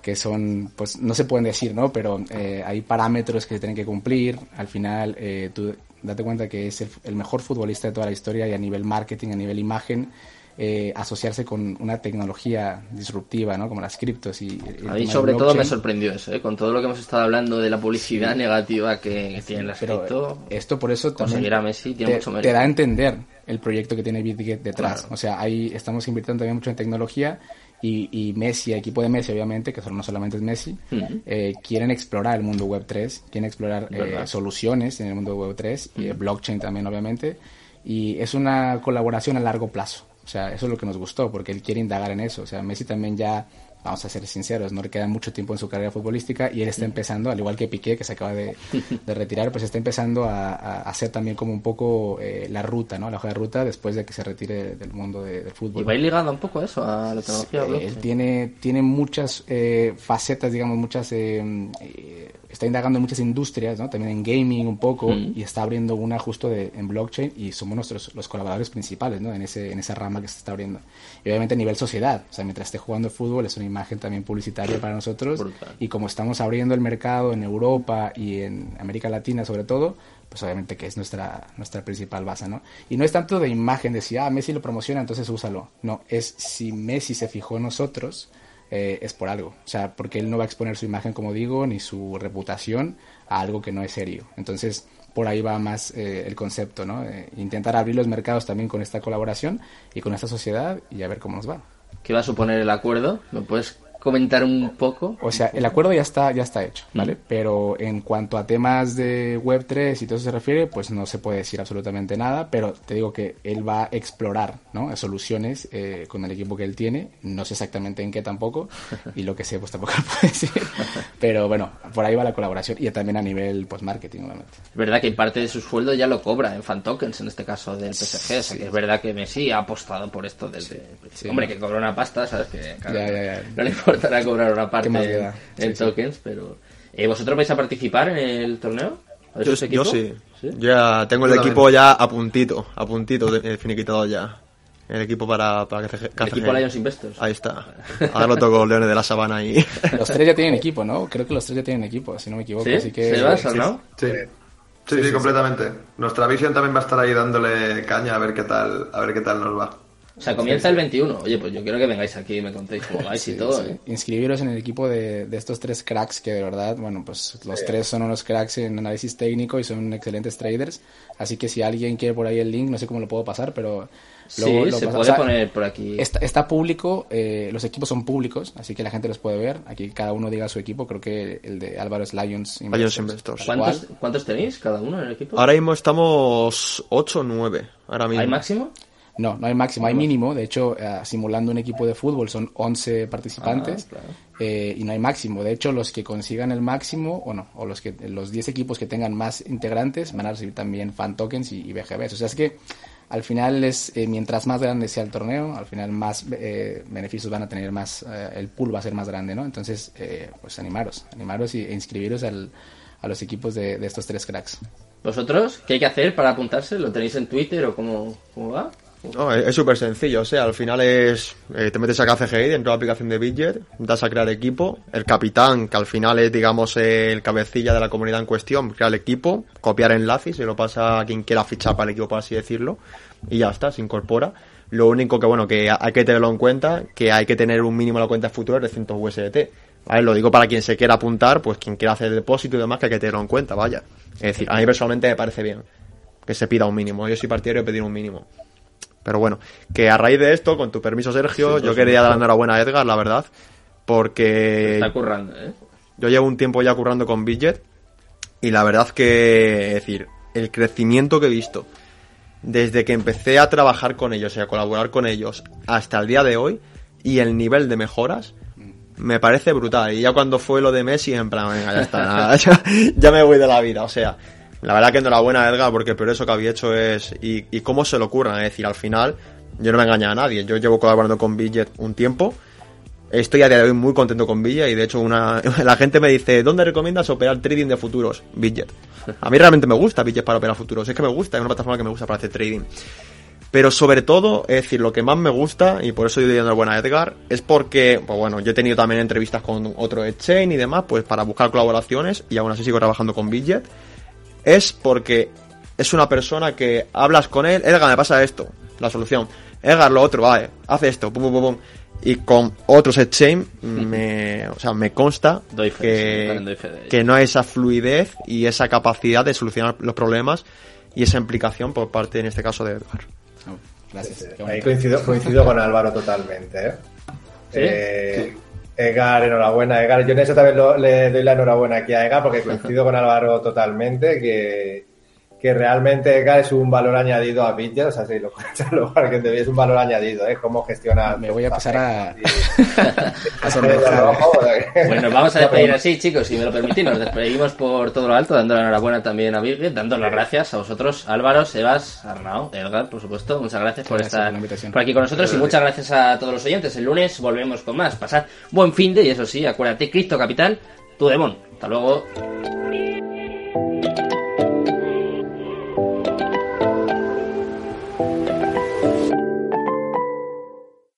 que son, pues no se pueden decir, ¿no? Pero eh, hay parámetros que se tienen que cumplir. Al final, eh, tú date cuenta que es el, mejor futbolista de toda la historia y a nivel marketing, a nivel imagen, eh, asociarse con una tecnología disruptiva, ¿no? Como las criptos y... A mí sobre todo me sorprendió eso, ¿eh? Con todo lo que hemos estado hablando de la publicidad negativa que, tiene las cripto... Esto por eso conseguir a Messi tiene te, mucho. Te da a entender el proyecto que tiene Bitget detrás. O sea, ahí estamos invirtiendo también mucho en tecnología y, y, Messi, el equipo de Messi, obviamente, que no solamente es Messi, eh, quieren explorar el mundo web 3, quieren explorar eh, soluciones en el mundo web 3, y blockchain también, obviamente, y es una colaboración a largo plazo. O sea, eso es lo que nos gustó, porque él quiere indagar en eso. O sea, Messi también ya vamos a ser sinceros, no le queda mucho tiempo en su carrera futbolística y él está empezando, al igual que Piqué, que se acaba de, retirar, pues está empezando a, hacer también como un poco eh, la ruta, ¿no? La hoja de ruta después de que se retire del mundo del fútbol. Y va ligado un poco a eso, a la tecnología. él tiene, tiene muchas eh, facetas, digamos, muchas... Eh, está indagando en muchas industrias, ¿no? También en gaming un poco y está abriendo una justo de, en blockchain y somos nuestros los colaboradores principales, ¿no? En ese en esa rama que se está abriendo. Y obviamente a nivel sociedad, o sea, mientras esté jugando fútbol es una imagen también publicitaria para nosotros y como estamos abriendo el mercado en Europa y en América Latina sobre todo, pues obviamente que es nuestra nuestra principal base, ¿no? Y no es tanto de imagen de si ah Messi lo promociona, entonces úsalo. No, es si Messi se fijó en nosotros, eh, es por algo. O sea, porque él no va a exponer su imagen, como digo, ni su reputación a algo que no es serio. Entonces, por ahí va más eh, el concepto, ¿no? Eh, intentar abrir los mercados también con esta colaboración y con esta sociedad y a ver cómo nos va. ¿Qué va a suponer el acuerdo? ¿Me puedes comentar un poco? O sea, el acuerdo ya está, ya está hecho, ¿vale? Pero en cuanto a temas de Web3 y todo eso se refiere, pues no se puede decir absolutamente nada, pero te digo que él va a explorar, ¿no? Soluciones eh, con el equipo que él tiene, no sé exactamente en qué tampoco, y lo que sé, pues tampoco lo puedo decir, pero bueno, por ahí va la colaboración y también a nivel, pues, marketing, obviamente. Es verdad que parte de su sueldo ya lo cobra en fan tokens, en este caso del PSG, o sea que es verdad que Messi ha apostado por esto desde... Hombre, que cobra una pasta, ¿sabes? Que, ya, ya, ya. no le a cobrar una parte en, tokens, pero... Eh, ¿Vosotros vais a participar en el torneo? Yo, yo, sí. Ya tengo el equipo ya a puntito, a puntito de, finiquitado ya. El equipo para, para que El equipo Lions Investors. Ahí está. Ahora lo toco Leones de la Sabana y... Los tres ya tienen equipo, ¿no? Creo que los tres ya tienen equipo, si no me equivoco. Así que... ¿Se no? Sí. Sí, sí, completamente. Nuestra visión también va a estar ahí dándole caña a ver qué tal, a ver qué tal nos va. O sea, comienza el 21. Oye, pues yo quiero que vengáis aquí y me contéis cómo vais y todo. ¿eh? Inscribiros en el equipo de, de, estos tres cracks que de verdad, bueno, pues los tres son unos cracks en análisis técnico y son excelentes traders. Así que si alguien quiere por ahí el link, no sé cómo lo puedo pasar, pero sí, se puede poner por aquí. Está, público, eh, los equipos son públicos, así que la gente los puede ver. Aquí cada uno diga su equipo, creo que el de Álvaro es Lions Investors. ¿Cuántos, ¿Cuántos, tenéis cada uno en el equipo? Ahora mismo estamos 8 o 9. Ahora mismo. ¿Hay máximo? No, no hay máximo, hay mínimo. De hecho, eh, simulando un equipo de fútbol son 11 participantes ah, eh, y no hay máximo. De hecho, los que consigan el máximo, o no, o los que los 10 equipos que tengan más integrantes van a recibir también fan tokens y, y BGBs. O sea, es que al final es eh, mientras más grande sea el torneo, al final más eh, beneficios van a tener, más eh, el pool va a ser más grande, ¿no? Entonces, pues animaros, animaros e inscribiros al, a los equipos de, de, estos tres cracks. ¿Vosotros qué hay que hacer para apuntarse? ¿Lo tenéis en Twitter o cómo, cómo va? No, es súper sencillo, o sea, al final es, te metes a KCGI dentro de la aplicación de Widget, das a crear equipo, el capitán, que al final es, digamos, el cabecilla de la comunidad en cuestión, crea el equipo, copiar enlaces y lo pasa a quien quiera fichar para el equipo, por así decirlo, y ya está, se incorpora. Lo único que, bueno, que hay que tenerlo en cuenta, que hay que tener un mínimo de la cuenta futura de 300 USDT. ¿Vale? Lo digo para quien se quiera apuntar, pues quien quiera hacer el depósito y demás, que hay que tenerlo en cuenta, vaya. Es decir, a mí personalmente me parece bien que se pida un mínimo. Yo soy partidario de pedir un mínimo. Pero bueno, que a raíz de esto, con tu permiso, Sergio, yo quería dar la enhorabuena a Edgar, la verdad, porque... Está currando, ¿eh? Yo llevo un tiempo ya currando con Bidget y la verdad que, es decir, el crecimiento que he visto desde que empecé a trabajar con ellos y a colaborar con ellos hasta el día de hoy y el nivel de mejoras me parece brutal. Y ya cuando fue lo de Messi, en plan, venga, ya está, ya, me voy de la vida. O sea, la verdad que enhorabuena, Edgar, porque por eso que había hecho es. Y, y cómo se lo ocurran, es decir, al final, yo no me engaño a nadie. Yo llevo colaborando con Bidget un tiempo. Estoy a día de hoy muy contento con Villa y de hecho una, la gente me dice, ¿dónde recomiendas operar trading de futuros? Bidget. A mí realmente me gusta Bidget para operar futuros, es que me gusta, es una plataforma que me gusta para hacer trading. Pero sobre todo, es decir, lo que más me gusta, y por eso estoy dando buena a Edgar, es porque, pues bueno, yo he tenido también entrevistas con otro exchange y demás, pues para buscar colaboraciones, y aún así sigo trabajando con Bidget, es porque es una persona que hablas con él, Edgar, me pasa esto, la solución, Edgar, lo otro, vale, hace esto, pum, pum, pum, pum. Y con otros exchange me, o sea, me consta que, que no hay esa fluidez y esa capacidad de solucionar los problemas y esa implicación por parte, en este caso, de Edgar. Oh, gracias. Ahí coincido, coincido con Álvaro totalmente. ¿eh? Eh, Edgar, enhorabuena. Edgar, yo en eso también le doy la enhorabuena aquí a Edgar porque coincido con Álvaro totalmente que que realmente es un valor añadido a Bitget, o sea, si lo lo que es un valor añadido, ¿eh? Cómo gestionar... Me voy a pasar a... a bueno, vamos a despedir así, chicos, si me lo permitís, nos despedimos por todo lo alto, dando la enhorabuena también a Bitget, dando las gracias a vosotros, Álvaro, Sebas, Arnau, Edgar, por supuesto, muchas gracias por estar por aquí con nosotros y muchas gracias a todos los oyentes. El lunes volvemos con más. Pasad buen fin de y eso sí, acuérdate, Cristo Capital, tu demon. Hasta luego.